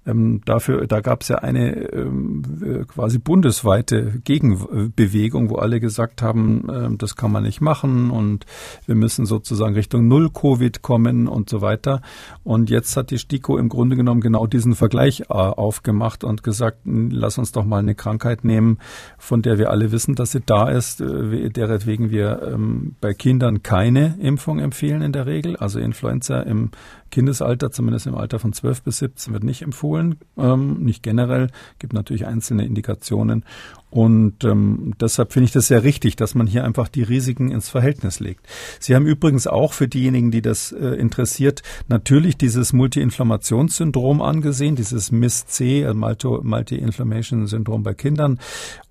[SPEAKER 4] Ähm, dafür, da gab es ja eine ähm, quasi bundesweite Gegenbewegung, wo alle gesagt haben, äh, das kann man nicht machen und wir müssen sozusagen Richtung Null-Covid kommen und so weiter. Und jetzt hat die STIKO im Grunde genommen genau diesen Vergleich äh, aufgemacht und gesagt, lass uns doch mal eine Krankheit nehmen, von der wir alle wissen, dass sie da ist, äh, deretwegen wir ähm, bei Kindern keine Impfung empfehlen in der Regel. Also Influenza im Kindesalter, zumindest im Alter von 12 bis 17, wird nicht empfohlen, ähm, nicht generell, gibt natürlich einzelne Indikationen. Und ähm, deshalb finde ich das sehr richtig, dass man hier einfach die Risiken ins Verhältnis legt. Sie haben übrigens auch für diejenigen, die das äh, interessiert, natürlich dieses Multi-Inflammationssyndrom angesehen, dieses MIS-C, äh, Multi-Inflammation-Syndrom bei Kindern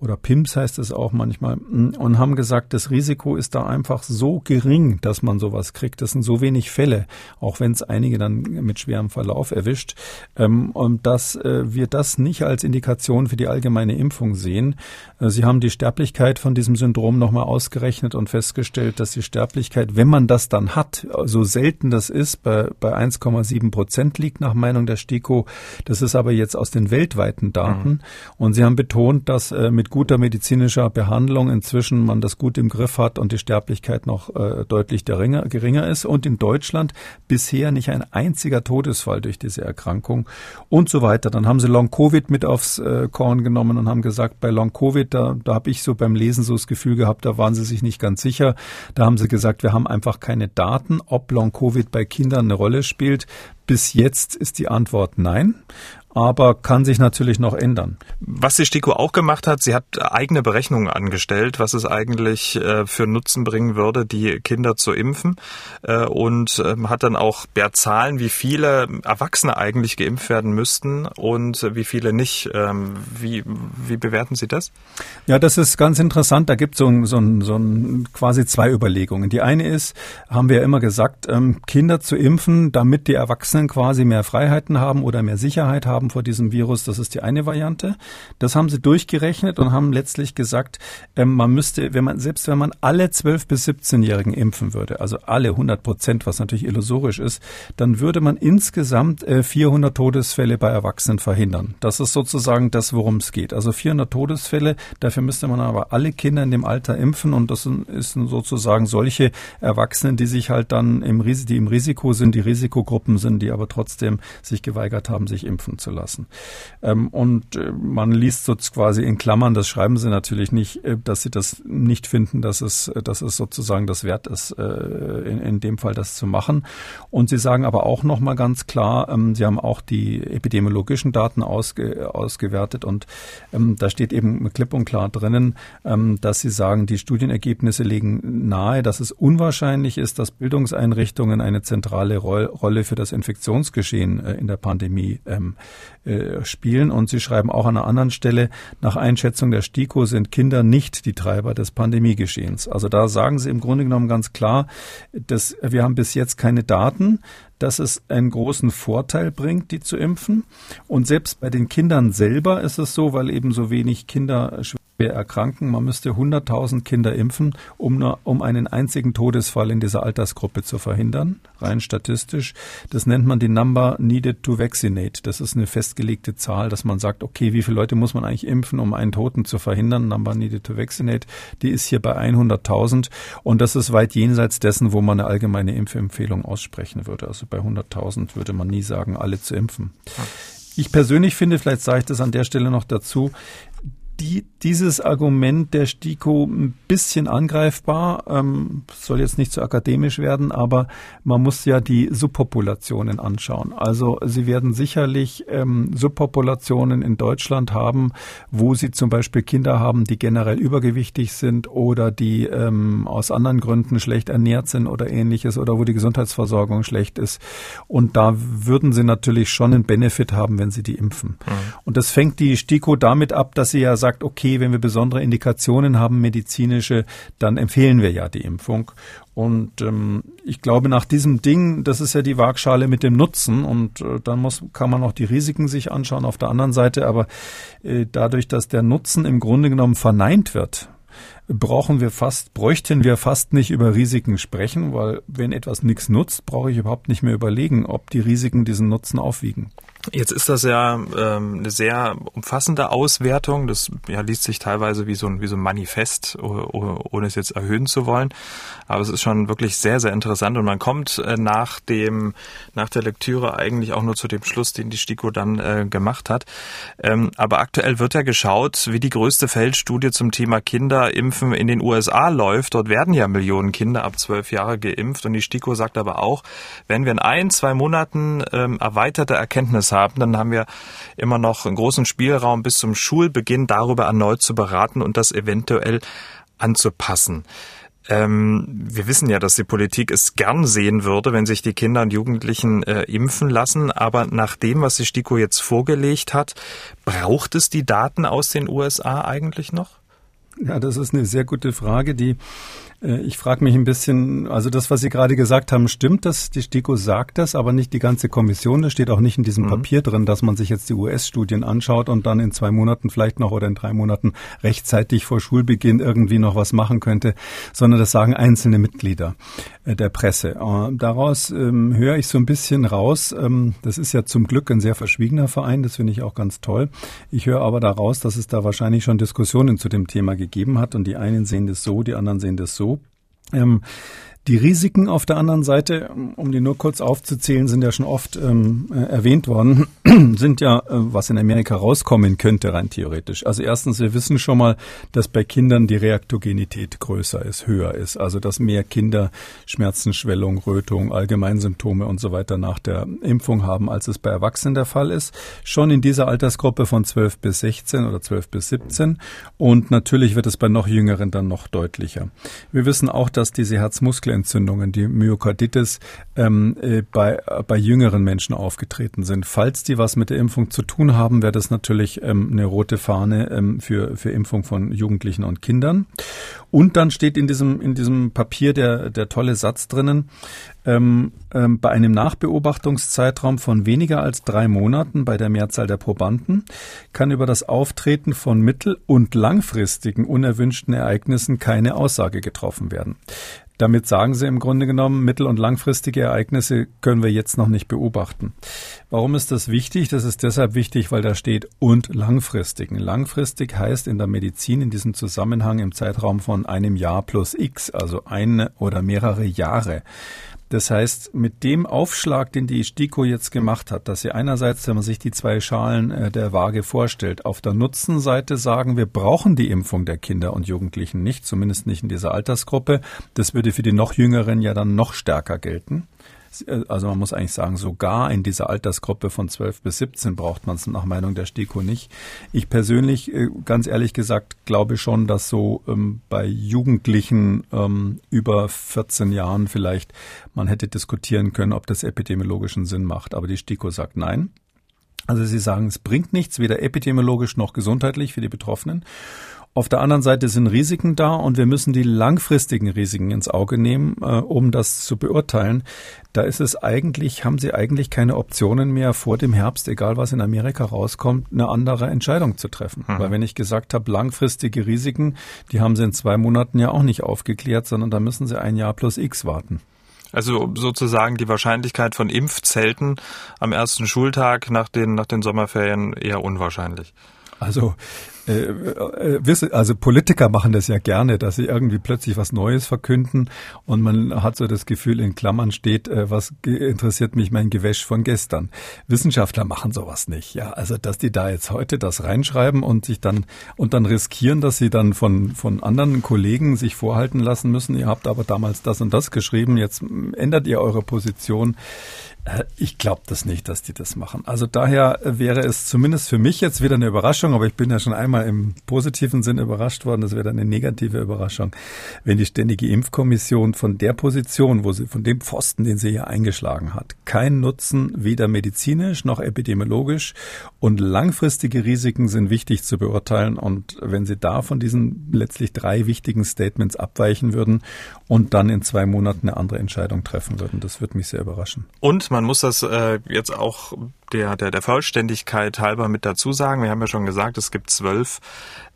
[SPEAKER 4] oder PIMS heißt es auch manchmal, mm, und haben gesagt, das Risiko ist da einfach so gering, dass man sowas kriegt. Das sind so wenig Fälle, auch wenn es einige dann mit schwerem Verlauf erwischt, ähm, und dass äh, wir das nicht als Indikation für die allgemeine Impfung sehen. Äh, Sie haben die Sterblichkeit von diesem Syndrom nochmal ausgerechnet und festgestellt, dass die Sterblichkeit, wenn man das dann hat, so selten das ist, bei, bei 1,7 Prozent liegt nach Meinung der STIKO. Das ist aber jetzt aus den weltweiten Daten. Mhm. Und Sie haben betont, dass äh, mit guter medizinischer Behandlung inzwischen man das gut im Griff hat und die Sterblichkeit noch deutlich geringer, geringer ist. Und in Deutschland bisher nicht ein einziger Todesfall durch diese Erkrankung und so weiter. Dann haben Sie Long-Covid mit aufs äh, Korn genommen und haben gesagt, bei Long Long-Covid, da, da habe ich so beim Lesen so das Gefühl gehabt, da waren sie sich nicht ganz sicher. Da haben sie gesagt, wir haben einfach keine Daten, ob Long-Covid bei Kindern eine Rolle spielt. Bis jetzt ist die Antwort nein aber kann sich natürlich noch ändern.
[SPEAKER 2] Was die STIKO auch gemacht hat, sie hat eigene Berechnungen angestellt, was es eigentlich äh, für Nutzen bringen würde, die Kinder zu impfen äh, und äh, hat dann auch ja, Zahlen, wie viele Erwachsene eigentlich geimpft werden müssten und wie viele nicht. Ähm, wie, wie bewerten Sie das?
[SPEAKER 4] Ja, das ist ganz interessant. Da gibt es so, so, so quasi zwei Überlegungen. Die eine ist, haben wir ja immer gesagt, ähm, Kinder zu impfen, damit die Erwachsenen quasi mehr Freiheiten haben oder mehr Sicherheit haben haben vor diesem Virus. Das ist die eine Variante. Das haben sie durchgerechnet und haben letztlich gesagt, ähm, man müsste, wenn man, selbst wenn man alle 12- bis 17-Jährigen impfen würde, also alle 100 Prozent, was natürlich illusorisch ist, dann würde man insgesamt äh, 400 Todesfälle bei Erwachsenen verhindern. Das ist sozusagen das, worum es geht. Also 400 Todesfälle, dafür müsste man aber alle Kinder in dem Alter impfen und das sind, ist sozusagen solche Erwachsenen, die sich halt dann im, die im Risiko sind, die Risikogruppen sind, die aber trotzdem sich geweigert haben, sich impfen zu lassen. Ähm, und äh, man liest so quasi in Klammern, das schreiben sie natürlich nicht, äh, dass sie das nicht finden, dass es, dass es sozusagen das wert ist, äh, in, in dem Fall das zu machen. Und sie sagen aber auch nochmal ganz klar, ähm, sie haben auch die epidemiologischen Daten ausge, ausgewertet und ähm, da steht eben klipp und klar drinnen, dass sie sagen, die Studienergebnisse legen nahe, dass es unwahrscheinlich ist, dass Bildungseinrichtungen eine zentrale Rolle für das Infektionsgeschehen äh, in der Pandemie ähm, äh, spielen. Und Sie schreiben auch an einer anderen Stelle, nach Einschätzung der STIKO sind Kinder nicht die Treiber des Pandemiegeschehens. Also da sagen Sie im Grunde genommen ganz klar, dass wir haben bis jetzt keine Daten, dass es einen großen Vorteil bringt, die zu impfen. Und selbst bei den Kindern selber ist es so, weil eben so wenig Kinder schwer erkranken. Man müsste 100.000 Kinder impfen, um, nur, um einen einzigen Todesfall in dieser Altersgruppe zu verhindern, rein statistisch. Das nennt man die Number needed to vaccinate. Das ist eine festgelegte Zahl, dass man sagt, okay, wie viele Leute muss man eigentlich impfen, um einen Toten zu verhindern? Number needed to vaccinate. Die ist hier bei 100.000 und das ist weit jenseits dessen, wo man eine allgemeine Impfempfehlung aussprechen würde. Also bei 100.000 würde man nie sagen, alle zu impfen. Ich persönlich finde, vielleicht sage ich das an der Stelle noch dazu, die, dieses Argument der STIKO ein bisschen angreifbar. Ähm, soll jetzt nicht zu akademisch werden, aber man muss ja die Subpopulationen anschauen. Also Sie werden sicherlich ähm, Subpopulationen in Deutschland haben, wo Sie zum Beispiel Kinder haben, die generell übergewichtig sind oder die ähm, aus anderen Gründen schlecht ernährt sind oder ähnliches oder wo die Gesundheitsversorgung schlecht ist. Und da würden Sie natürlich schon einen Benefit haben, wenn Sie die impfen. Mhm. Und das fängt die STIKO damit ab, dass sie ja sagt, okay, wenn wir besondere Indikationen haben, medizinische, dann empfehlen wir ja die Impfung. Und ähm, ich glaube, nach diesem Ding, das ist ja die Waagschale mit dem Nutzen und äh, dann muss, kann man auch die Risiken sich anschauen auf der anderen Seite. Aber äh, dadurch, dass der Nutzen im Grunde genommen verneint wird, brauchen wir fast, bräuchten wir fast nicht über Risiken sprechen, weil wenn etwas nichts nutzt, brauche ich überhaupt nicht mehr überlegen, ob die Risiken diesen Nutzen aufwiegen.
[SPEAKER 2] Jetzt ist das ja ähm, eine sehr umfassende Auswertung. Das ja, liest sich teilweise wie so ein, wie so ein Manifest, ohne es jetzt erhöhen zu wollen. Aber es ist schon wirklich sehr, sehr interessant und man kommt äh, nach dem, nach der Lektüre eigentlich auch nur zu dem Schluss, den die STIKO dann äh, gemacht hat. Ähm, aber aktuell wird ja geschaut, wie die größte Feldstudie zum Thema Kinderimpfen in den USA läuft. Dort werden ja Millionen Kinder ab zwölf Jahre geimpft und die STIKO sagt aber auch, wenn wir in ein, zwei Monaten ähm, erweiterte Erkenntnisse haben, dann haben wir immer noch einen großen Spielraum bis zum Schulbeginn darüber erneut zu beraten und das eventuell anzupassen. Ähm, wir wissen ja, dass die Politik es gern sehen würde, wenn sich die Kinder und Jugendlichen äh, impfen lassen. Aber nach dem, was die STIKO jetzt vorgelegt hat, braucht es die Daten aus den USA eigentlich noch?
[SPEAKER 4] Ja, das ist eine sehr gute Frage, die ich frage mich ein bisschen, also das, was Sie gerade gesagt haben, stimmt das? Die STIKO sagt das, aber nicht die ganze Kommission. Das steht auch nicht in diesem mhm. Papier drin, dass man sich jetzt die US-Studien anschaut und dann in zwei Monaten vielleicht noch oder in drei Monaten rechtzeitig vor Schulbeginn irgendwie noch was machen könnte, sondern das sagen einzelne Mitglieder äh, der Presse. Äh, daraus ähm, höre ich so ein bisschen raus, ähm, das ist ja zum Glück ein sehr verschwiegener Verein, das finde ich auch ganz toll. Ich höre aber daraus, dass es da wahrscheinlich schon Diskussionen zu dem Thema gegeben hat und die einen sehen das so, die anderen sehen das so. Ähm, die Risiken auf der anderen Seite, um die nur kurz aufzuzählen, sind ja schon oft ähm, äh, erwähnt worden, sind ja, äh, was in Amerika rauskommen könnte, rein theoretisch. Also erstens, wir wissen schon mal, dass bei Kindern die Reaktogenität größer ist, höher ist. Also dass mehr Kinder Schmerzen, Schwellung, Rötung, Allgemeinsymptome und so weiter nach der Impfung haben, als es bei Erwachsenen der Fall ist. Schon in dieser Altersgruppe von 12 bis 16 oder 12 bis 17. Und natürlich wird es bei noch Jüngeren dann noch deutlicher. Wir wissen auch, dass diese Herzmuskel Entzündungen, die Myokarditis, ähm, äh, bei, bei jüngeren Menschen aufgetreten sind. Falls die was mit der Impfung zu tun haben, wäre das natürlich ähm, eine rote Fahne ähm, für, für Impfung von Jugendlichen und Kindern. Und dann steht in diesem, in diesem Papier der, der tolle Satz drinnen, ähm, ähm, bei einem Nachbeobachtungszeitraum von weniger als drei Monaten bei der Mehrzahl der Probanden kann über das Auftreten von mittel- und langfristigen unerwünschten Ereignissen keine Aussage getroffen werden. Damit sagen sie im Grunde genommen, mittel- und langfristige Ereignisse können wir jetzt noch nicht beobachten. Warum ist das wichtig? Das ist deshalb wichtig, weil da steht und langfristigen. Langfristig heißt in der Medizin in diesem Zusammenhang im Zeitraum von einem Jahr plus X, also eine oder mehrere Jahre. Das heißt, mit dem Aufschlag, den die STIKO jetzt gemacht hat, dass sie einerseits, wenn man sich die zwei Schalen äh, der Waage vorstellt, auf der Nutzenseite sagen, wir brauchen die Impfung der Kinder und Jugendlichen nicht, zumindest nicht in dieser Altersgruppe. Das würde für die noch Jüngeren ja dann noch stärker gelten. Also man muss eigentlich sagen, sogar in dieser Altersgruppe von 12 bis 17 braucht man es nach Meinung der STIKO nicht. Ich persönlich, äh, ganz ehrlich gesagt, glaube schon, dass so ähm, bei Jugendlichen ähm, über 14 Jahren vielleicht man hätte diskutieren können, ob das epidemiologischen Sinn macht. Aber die STIKO sagt nein. Also sie sagen, es bringt nichts, weder epidemiologisch noch gesundheitlich für die Betroffenen. Auf der anderen Seite sind Risiken da und wir müssen die langfristigen Risiken ins Auge nehmen, äh, um das zu beurteilen. Da ist es eigentlich, haben Sie eigentlich keine Optionen mehr vor dem Herbst, egal was in Amerika rauskommt, eine andere Entscheidung zu treffen. Mhm. Weil wenn ich gesagt habe, langfristige Risiken, die haben Sie in zwei Monaten ja auch nicht aufgeklärt, sondern da müssen Sie ein Jahr plus X warten.
[SPEAKER 2] Also sozusagen die Wahrscheinlichkeit von Impfzelten am ersten Schultag nach den, nach den Sommerferien eher unwahrscheinlich.
[SPEAKER 4] Also also Politiker machen das ja gerne, dass sie irgendwie plötzlich was Neues verkünden und man hat so das Gefühl, in Klammern steht, äh, was interessiert mich mein Gewäsch von gestern. Wissenschaftler machen sowas nicht, ja. Also dass die da jetzt heute das reinschreiben und sich dann und dann riskieren, dass sie dann von von anderen Kollegen sich vorhalten lassen müssen. Ihr habt aber damals das und das geschrieben, jetzt ändert ihr eure Position. Äh, ich glaube das nicht, dass die das machen. Also daher wäre es zumindest für mich jetzt wieder eine Überraschung, aber ich bin ja schon einmal im positiven Sinn überrascht worden. Das wäre dann eine negative Überraschung, wenn die Ständige Impfkommission von der Position, wo sie, von dem Pfosten, den sie hier eingeschlagen hat, keinen Nutzen, weder medizinisch noch epidemiologisch und langfristige Risiken sind wichtig zu beurteilen. Und wenn sie da von diesen letztlich drei wichtigen Statements abweichen würden und dann in zwei Monaten eine andere Entscheidung treffen würden, das würde mich sehr überraschen.
[SPEAKER 2] Und man muss das äh, jetzt auch der, der, der Vollständigkeit halber mit dazu sagen. Wir haben ja schon gesagt, es gibt zwölf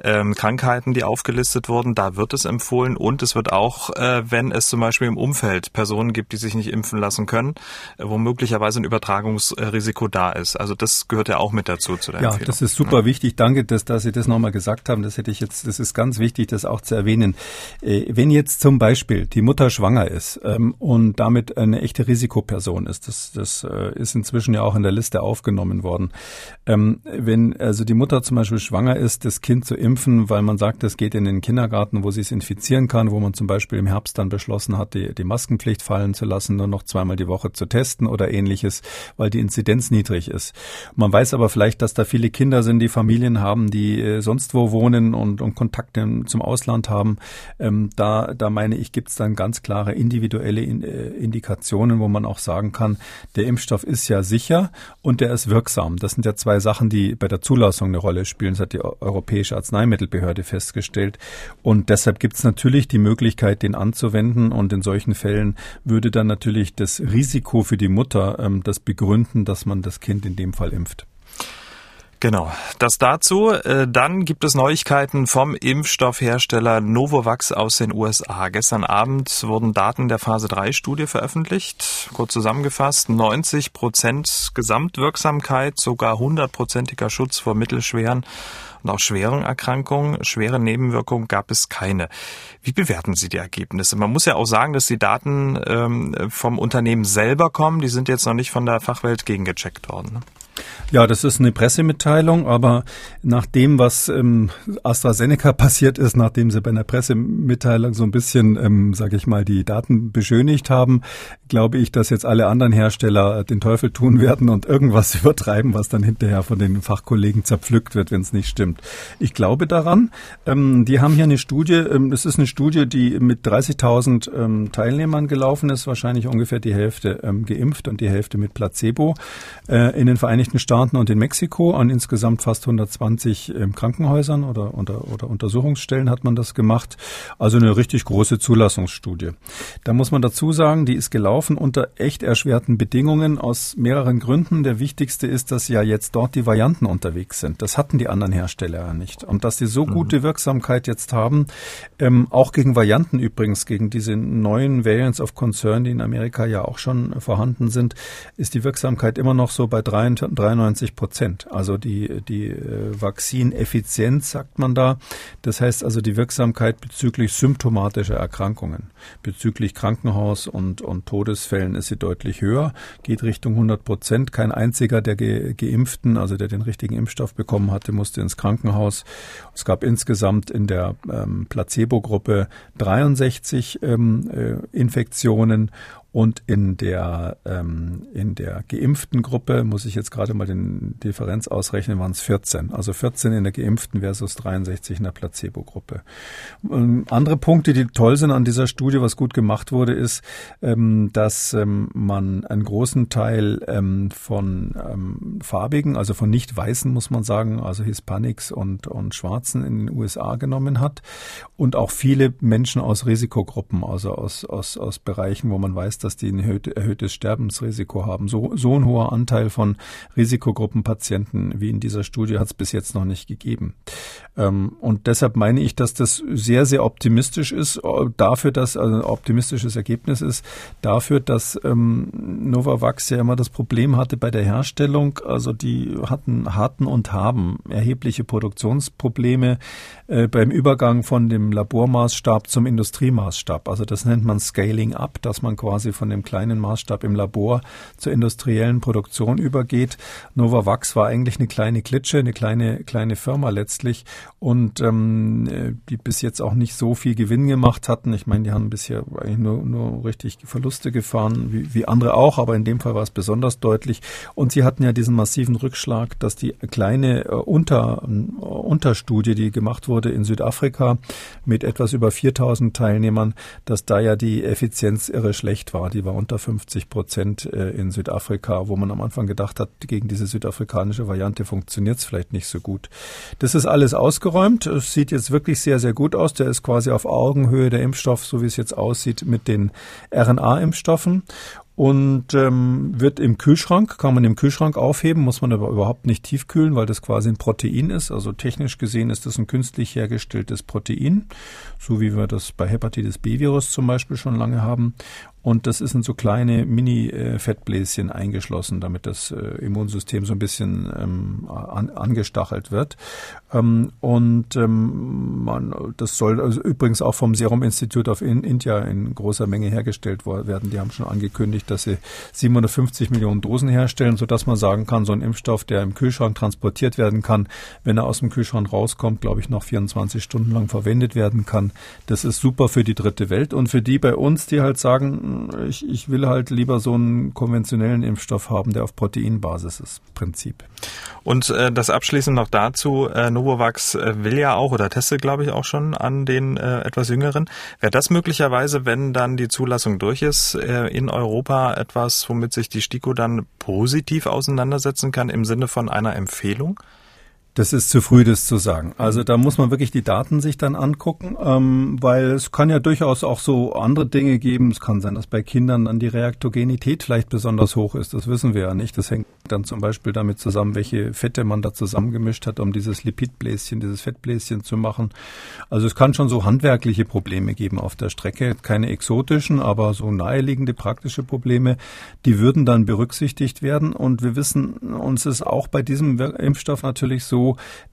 [SPEAKER 2] ähm, Krankheiten, die aufgelistet wurden. Da wird es empfohlen und es wird auch, äh, wenn es zum Beispiel im Umfeld Personen gibt, die sich nicht impfen lassen können, äh, wo möglicherweise ein Übertragungsrisiko da ist. Also das gehört ja auch mit dazu zu der
[SPEAKER 4] ja,
[SPEAKER 2] Empfehlung.
[SPEAKER 4] das ist super ja. wichtig. Danke, dass, dass Sie das nochmal gesagt haben. Das hätte ich jetzt, das ist ganz wichtig, das auch zu erwähnen. Äh, wenn jetzt zum Beispiel die Mutter schwanger ist ähm, und damit eine echte Risikoperson ist, das, das äh, ist inzwischen ja auch in der Liste aufgenommen worden. Ähm, wenn also die Mutter zum Beispiel schwanger ist, das Kind zu impfen, weil man sagt, es geht in den Kindergarten, wo sie es infizieren kann, wo man zum Beispiel im Herbst dann beschlossen hat, die, die Maskenpflicht fallen zu lassen, nur noch zweimal die Woche zu testen oder ähnliches, weil die Inzidenz niedrig ist. Man weiß aber vielleicht, dass da viele Kinder sind, die Familien haben, die äh, sonst wo wohnen und, und Kontakte zum Ausland haben. Ähm, da, da meine ich, gibt es dann ganz klare individuelle in, äh, Indikationen, wo man auch sagen kann, der Impfstoff ist ja sicher und der ist wirksam. Das sind ja zwei Sachen, die bei der Zulassung eine Rolle spielen. Das hat die Europäische Arzneimittelbehörde festgestellt. Und deshalb gibt es natürlich die Möglichkeit, den anzuwenden. Und in solchen Fällen würde dann natürlich das Risiko für die Mutter ähm, das begründen, dass man das Kind in dem Fall impft.
[SPEAKER 2] Genau, das dazu. Äh, dann gibt es Neuigkeiten vom Impfstoffhersteller Novavax aus den USA. Gestern Abend wurden Daten der Phase 3 Studie veröffentlicht. Kurz zusammengefasst, 90 Prozent Gesamtwirksamkeit, sogar 100-prozentiger Schutz vor mittelschweren und auch schweren Erkrankungen. Schwere Nebenwirkungen gab es keine. Wie bewerten Sie die Ergebnisse? Man muss ja auch sagen, dass die Daten ähm, vom Unternehmen selber kommen. Die sind jetzt noch nicht von der Fachwelt gegengecheckt worden.
[SPEAKER 4] Ja, das ist eine Pressemitteilung, aber nach dem, was ähm, AstraZeneca passiert ist, nachdem sie bei einer Pressemitteilung so ein bisschen, ähm, sage ich mal, die Daten beschönigt haben, glaube ich, dass jetzt alle anderen Hersteller den Teufel tun werden und irgendwas übertreiben, was dann hinterher von den Fachkollegen zerpflückt wird, wenn es nicht stimmt. Ich glaube daran. Ähm, die haben hier eine Studie, ähm, das ist eine Studie, die mit 30.000 ähm, Teilnehmern gelaufen ist, wahrscheinlich ungefähr die Hälfte ähm, geimpft und die Hälfte mit Placebo äh, in den Vereinigten Staaten Staaten und in Mexiko. An insgesamt fast 120 ähm, Krankenhäusern oder, oder, oder Untersuchungsstellen hat man das gemacht. Also eine richtig große Zulassungsstudie. Da muss man dazu sagen, die ist gelaufen unter echt erschwerten Bedingungen aus mehreren Gründen. Der wichtigste ist, dass ja jetzt dort die Varianten unterwegs sind. Das hatten die anderen Hersteller ja nicht. Und dass die so mhm. gute Wirksamkeit jetzt haben, ähm, auch gegen Varianten übrigens, gegen diese neuen Variants of Concern, die in Amerika ja auch schon vorhanden sind, ist die Wirksamkeit immer noch so bei 93 92 Prozent. Also die, die äh, Vakzineffizienz, sagt man da. Das heißt also die Wirksamkeit bezüglich symptomatischer Erkrankungen. Bezüglich Krankenhaus und, und Todesfällen ist sie deutlich höher, geht Richtung 100 Prozent. Kein einziger der Ge Geimpften, also der den richtigen Impfstoff bekommen hatte, musste ins Krankenhaus. Es gab insgesamt in der ähm, Placebo-Gruppe 63 ähm, äh, Infektionen und in der, ähm, in der geimpften Gruppe, muss ich jetzt gerade mal den Differenz ausrechnen, waren es 14. Also 14 in der geimpften versus 63 in der Placebo-Gruppe. Ähm, andere Punkte, die toll sind an dieser Studie, was gut gemacht wurde, ist, ähm, dass ähm, man einen großen Teil ähm, von ähm, Farbigen, also von nicht Weißen, muss man sagen, also Hispanics und, und Schwarzen in den USA genommen hat und auch viele Menschen aus Risikogruppen, also aus, aus, aus Bereichen, wo man weiß, dass die ein erhöhtes Sterbensrisiko haben. So, so ein hoher Anteil von Risikogruppenpatienten wie in dieser Studie hat es bis jetzt noch nicht gegeben. Ähm, und deshalb meine ich, dass das sehr, sehr optimistisch ist, äh, dafür, dass also ein optimistisches Ergebnis ist, dafür, dass ähm, Novavax ja immer das Problem hatte bei der Herstellung. Also die hatten, hatten und haben erhebliche Produktionsprobleme äh, beim Übergang von dem Labormaßstab zum Industriemaßstab. Also das nennt man Scaling Up, dass man quasi von dem kleinen Maßstab im Labor zur industriellen Produktion übergeht. Novavax war eigentlich eine kleine Klitsche, eine kleine, kleine Firma letztlich und ähm, die bis jetzt auch nicht so viel Gewinn gemacht hatten. Ich meine, die haben bisher eigentlich nur, nur richtig Verluste gefahren, wie, wie andere auch, aber in dem Fall war es besonders deutlich. Und sie hatten ja diesen massiven Rückschlag, dass die kleine äh, Unter, äh, Unterstudie, die gemacht wurde in Südafrika mit etwas über 4000 Teilnehmern, dass da ja die Effizienz irre schlecht war. Die war unter 50 Prozent äh, in Südafrika, wo man am Anfang gedacht hat, gegen diese südafrikanische Variante funktioniert es vielleicht nicht so gut. Das ist alles ausgeräumt. Es sieht jetzt wirklich sehr, sehr gut aus. Der ist quasi auf Augenhöhe der Impfstoff, so wie es jetzt aussieht, mit den RNA-Impfstoffen. und ähm, wird im Kühlschrank, kann man im Kühlschrank aufheben, muss man aber überhaupt nicht tiefkühlen, weil das quasi ein Protein ist. Also technisch gesehen ist das ein künstlich hergestelltes Protein, so wie wir das bei Hepatitis B-Virus zum Beispiel schon lange haben. Und das ist in so kleine Mini-Fettbläschen eingeschlossen, damit das äh, Immunsystem so ein bisschen ähm, an, angestachelt wird. Ähm, und ähm, man, das soll also übrigens auch vom Serum Institute of India in großer Menge hergestellt werden. Die haben schon angekündigt, dass sie 750 Millionen Dosen herstellen, sodass man sagen kann, so ein Impfstoff, der im Kühlschrank transportiert werden kann, wenn er aus dem Kühlschrank rauskommt, glaube ich, noch 24 Stunden lang verwendet werden kann. Das ist super für die dritte Welt und für die bei uns, die halt sagen, ich, ich will halt lieber so einen konventionellen Impfstoff haben, der auf Proteinbasis ist. Prinzip.
[SPEAKER 2] Und äh, das abschließend noch dazu, äh, Novavax äh, will ja auch oder testet, glaube ich, auch schon an den äh, etwas jüngeren. Wäre das möglicherweise, wenn dann die Zulassung durch ist, äh, in Europa etwas, womit sich die STIKO dann positiv auseinandersetzen kann im Sinne von einer Empfehlung?
[SPEAKER 4] Das ist zu früh, das zu sagen. Also da muss man wirklich die Daten sich dann angucken, ähm, weil es kann ja durchaus auch so andere Dinge geben. Es kann sein, dass bei Kindern dann die Reaktogenität vielleicht besonders hoch ist. Das wissen wir ja nicht. Das hängt dann zum Beispiel damit zusammen, welche Fette man da zusammengemischt hat, um dieses Lipidbläschen, dieses Fettbläschen zu machen. Also es kann schon so handwerkliche Probleme geben auf der Strecke. Keine exotischen, aber so naheliegende praktische Probleme. Die würden dann berücksichtigt werden. Und wir wissen, uns ist auch bei diesem Impfstoff natürlich so,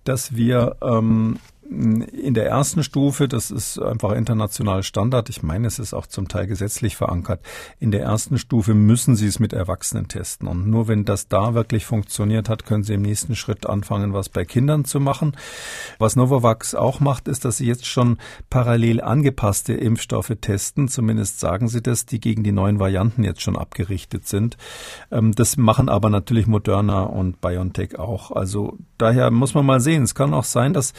[SPEAKER 4] dass wir ähm, in der ersten Stufe, das ist einfach international Standard, ich meine, es ist auch zum Teil gesetzlich verankert, in der ersten Stufe müssen Sie es mit Erwachsenen testen. Und nur wenn das da wirklich funktioniert hat, können Sie im nächsten Schritt anfangen, was bei Kindern zu machen. Was Novavax auch macht, ist, dass Sie jetzt schon parallel angepasste Impfstoffe testen. Zumindest sagen Sie das, die gegen die neuen Varianten jetzt schon abgerichtet sind. Ähm, das machen aber natürlich Moderna und BioNTech auch. Also daher muss man mal sehen. Es kann auch sein, dass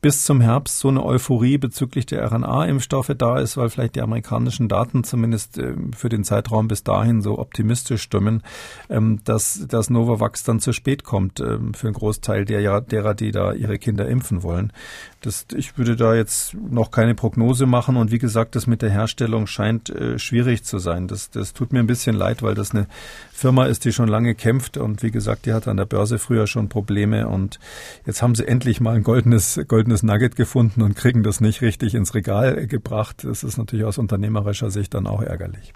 [SPEAKER 4] bis bis zum Herbst so eine Euphorie bezüglich der RNA-Impfstoffe da ist, weil vielleicht die amerikanischen Daten zumindest äh, für den Zeitraum bis dahin so optimistisch stimmen, ähm, dass das Novavax dann zu spät kommt ähm, für einen Großteil der, derer, die da ihre Kinder impfen wollen. Das, ich würde da jetzt noch keine Prognose machen und wie gesagt, das mit der Herstellung scheint äh, schwierig zu sein. Das, das tut mir ein bisschen leid, weil das eine Firma ist, die schon lange kämpft und wie gesagt, die hat an der Börse früher schon Probleme und jetzt haben sie endlich mal ein goldenes, goldenes Nugget gefunden und kriegen das nicht richtig ins Regal gebracht. Das ist natürlich aus unternehmerischer Sicht dann auch ärgerlich.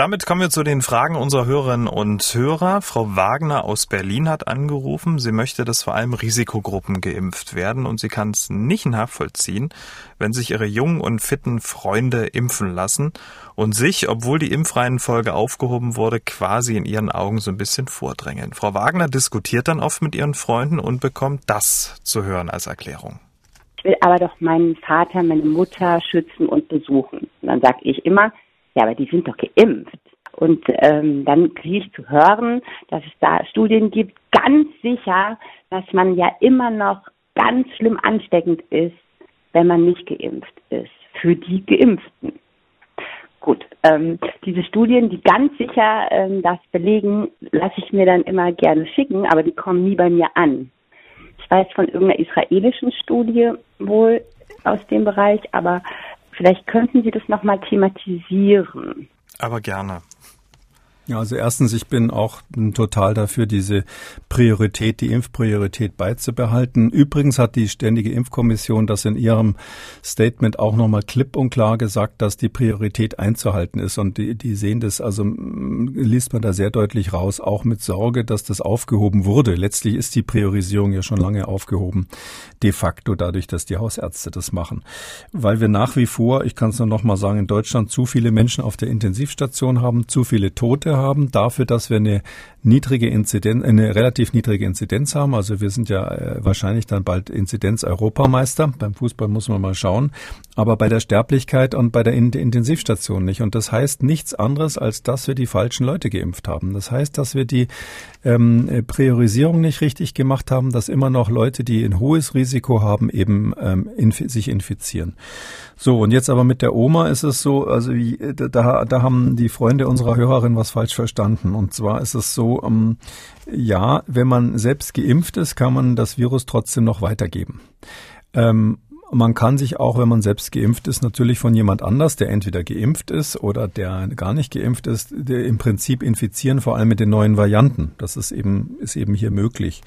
[SPEAKER 2] Damit kommen wir zu den Fragen unserer Hörerinnen und Hörer. Frau Wagner aus Berlin hat angerufen. Sie möchte, dass vor allem Risikogruppen geimpft werden und sie kann es nicht nachvollziehen, wenn sich ihre jungen und fitten Freunde impfen lassen und sich, obwohl die Impfreihenfolge aufgehoben wurde, quasi in ihren Augen so ein bisschen vordrängeln. Frau Wagner diskutiert dann oft mit ihren Freunden und bekommt das zu hören als Erklärung.
[SPEAKER 6] Ich will aber doch meinen Vater, meine Mutter schützen und besuchen. Und dann sage ich immer, ja, aber die sind doch geimpft. Und ähm, dann kriege ich zu hören, dass es da Studien gibt, ganz sicher, dass man ja immer noch ganz schlimm ansteckend ist, wenn man nicht geimpft ist, für die Geimpften. Gut, ähm, diese Studien, die ganz sicher ähm, das belegen, lasse ich mir dann immer gerne schicken, aber die kommen nie bei mir an. Ich weiß von irgendeiner israelischen Studie wohl aus dem Bereich, aber Vielleicht könnten Sie das nochmal thematisieren.
[SPEAKER 2] Aber gerne.
[SPEAKER 4] Ja, also erstens, ich bin auch total dafür, diese Priorität, die Impfpriorität beizubehalten. Übrigens hat die Ständige Impfkommission das in ihrem Statement auch nochmal klipp und klar gesagt, dass die Priorität einzuhalten ist. Und die, die sehen das, also liest man da sehr deutlich raus, auch mit Sorge, dass das aufgehoben wurde. Letztlich ist die Priorisierung ja schon lange aufgehoben, de facto dadurch, dass die Hausärzte das machen. Weil wir nach wie vor, ich kann es nur nochmal sagen, in Deutschland zu viele Menschen auf der Intensivstation haben, zu viele Tote haben, dafür, dass wir eine niedrige Inzidenz, eine relativ niedrige Inzidenz haben. Also wir sind ja äh, wahrscheinlich dann bald Inzidenz-Europameister. Beim Fußball muss man mal schauen. Aber bei der Sterblichkeit und bei der Intensivstation nicht. Und das heißt nichts anderes, als dass wir die falschen Leute geimpft haben. Das heißt, dass wir die ähm, Priorisierung nicht richtig gemacht haben, dass immer noch Leute, die ein hohes Risiko haben, eben ähm, inf sich infizieren. So, und jetzt aber mit der Oma ist es so, also wie, da, da haben die Freunde unserer Hörerin was falsch verstanden. Und zwar ist es so, ähm, ja, wenn man selbst geimpft ist, kann man das Virus trotzdem noch weitergeben. Ähm, man kann sich auch, wenn man selbst geimpft ist, natürlich von jemand anders, der entweder geimpft ist oder der gar nicht geimpft ist, im Prinzip infizieren, vor allem mit den neuen Varianten. Das ist eben, ist eben hier möglich.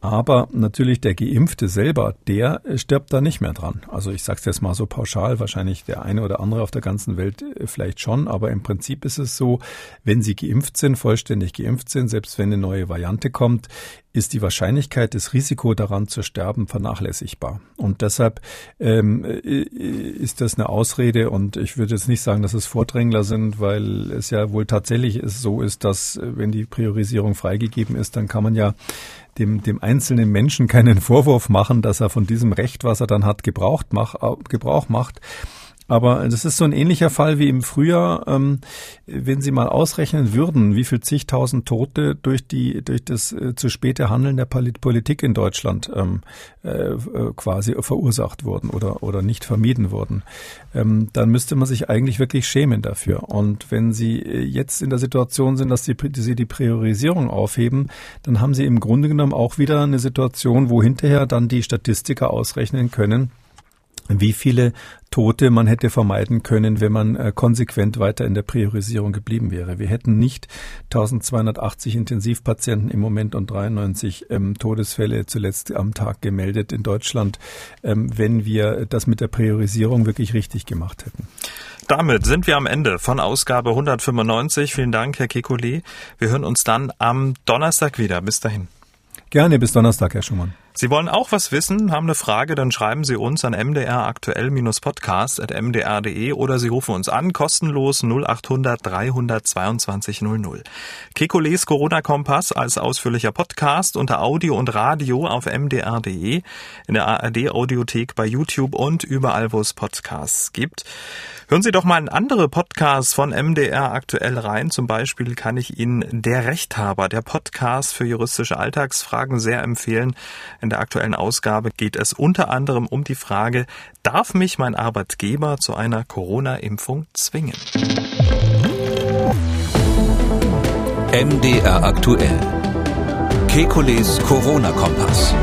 [SPEAKER 4] Aber natürlich der Geimpfte selber, der stirbt da nicht mehr dran. Also ich sage es jetzt mal so pauschal, wahrscheinlich der eine oder andere auf der ganzen Welt äh, vielleicht schon, aber im Prinzip ist es so, wenn Sie geimpft sind, vollständig geimpft sind, selbst wenn eine neue Variante kommt, ist die Wahrscheinlichkeit, das Risiko daran zu sterben, vernachlässigbar. Und deshalb ähm, ist das eine Ausrede und ich würde jetzt nicht sagen, dass es Vordrängler sind, weil es ja wohl tatsächlich so ist, dass wenn die Priorisierung freigegeben ist, dann kann man ja dem, dem einzelnen Menschen keinen Vorwurf machen, dass er von diesem Recht, was er dann hat, Gebrauch, mach, Gebrauch macht. Aber das ist so ein ähnlicher Fall wie im Frühjahr. Ähm, wenn Sie mal ausrechnen würden, wie viel zigtausend Tote durch die durch das äh, zu späte Handeln der Politik in Deutschland ähm, äh, quasi verursacht wurden oder oder nicht vermieden wurden, ähm, dann müsste man sich eigentlich wirklich schämen dafür. Und wenn Sie äh, jetzt in der Situation sind, dass Sie, Sie die Priorisierung aufheben, dann haben Sie im Grunde genommen auch wieder eine Situation, wo hinterher dann die Statistiker ausrechnen können, wie viele Tote man hätte vermeiden können, wenn man äh, konsequent weiter in der Priorisierung geblieben wäre. Wir hätten nicht 1280 Intensivpatienten im Moment und 93 ähm, Todesfälle zuletzt am Tag gemeldet in Deutschland, ähm, wenn wir das mit der Priorisierung wirklich richtig gemacht hätten.
[SPEAKER 2] Damit sind wir am Ende von Ausgabe 195. Vielen Dank, Herr Kekulé. Wir hören uns dann am Donnerstag wieder. Bis dahin.
[SPEAKER 4] Gerne bis Donnerstag, Herr Schumann.
[SPEAKER 2] Sie wollen auch was wissen, haben eine Frage, dann schreiben Sie uns an mdraktuell-podcast.mdr.de oder Sie rufen uns an, kostenlos 0800 322 00. Kekules Corona-Kompass als ausführlicher Podcast unter Audio und Radio auf mdr.de, in der ARD-Audiothek bei YouTube und überall, wo es Podcasts gibt. Hören Sie doch mal in andere Podcasts von MDR aktuell rein. Zum Beispiel kann ich Ihnen Der Rechthaber, der Podcast für juristische Alltagsfragen sehr empfehlen. In der aktuellen Ausgabe geht es unter anderem um die Frage, darf mich mein Arbeitgeber zu einer Corona-Impfung zwingen?
[SPEAKER 1] MDR aktuell. Kekules Corona-Kompass.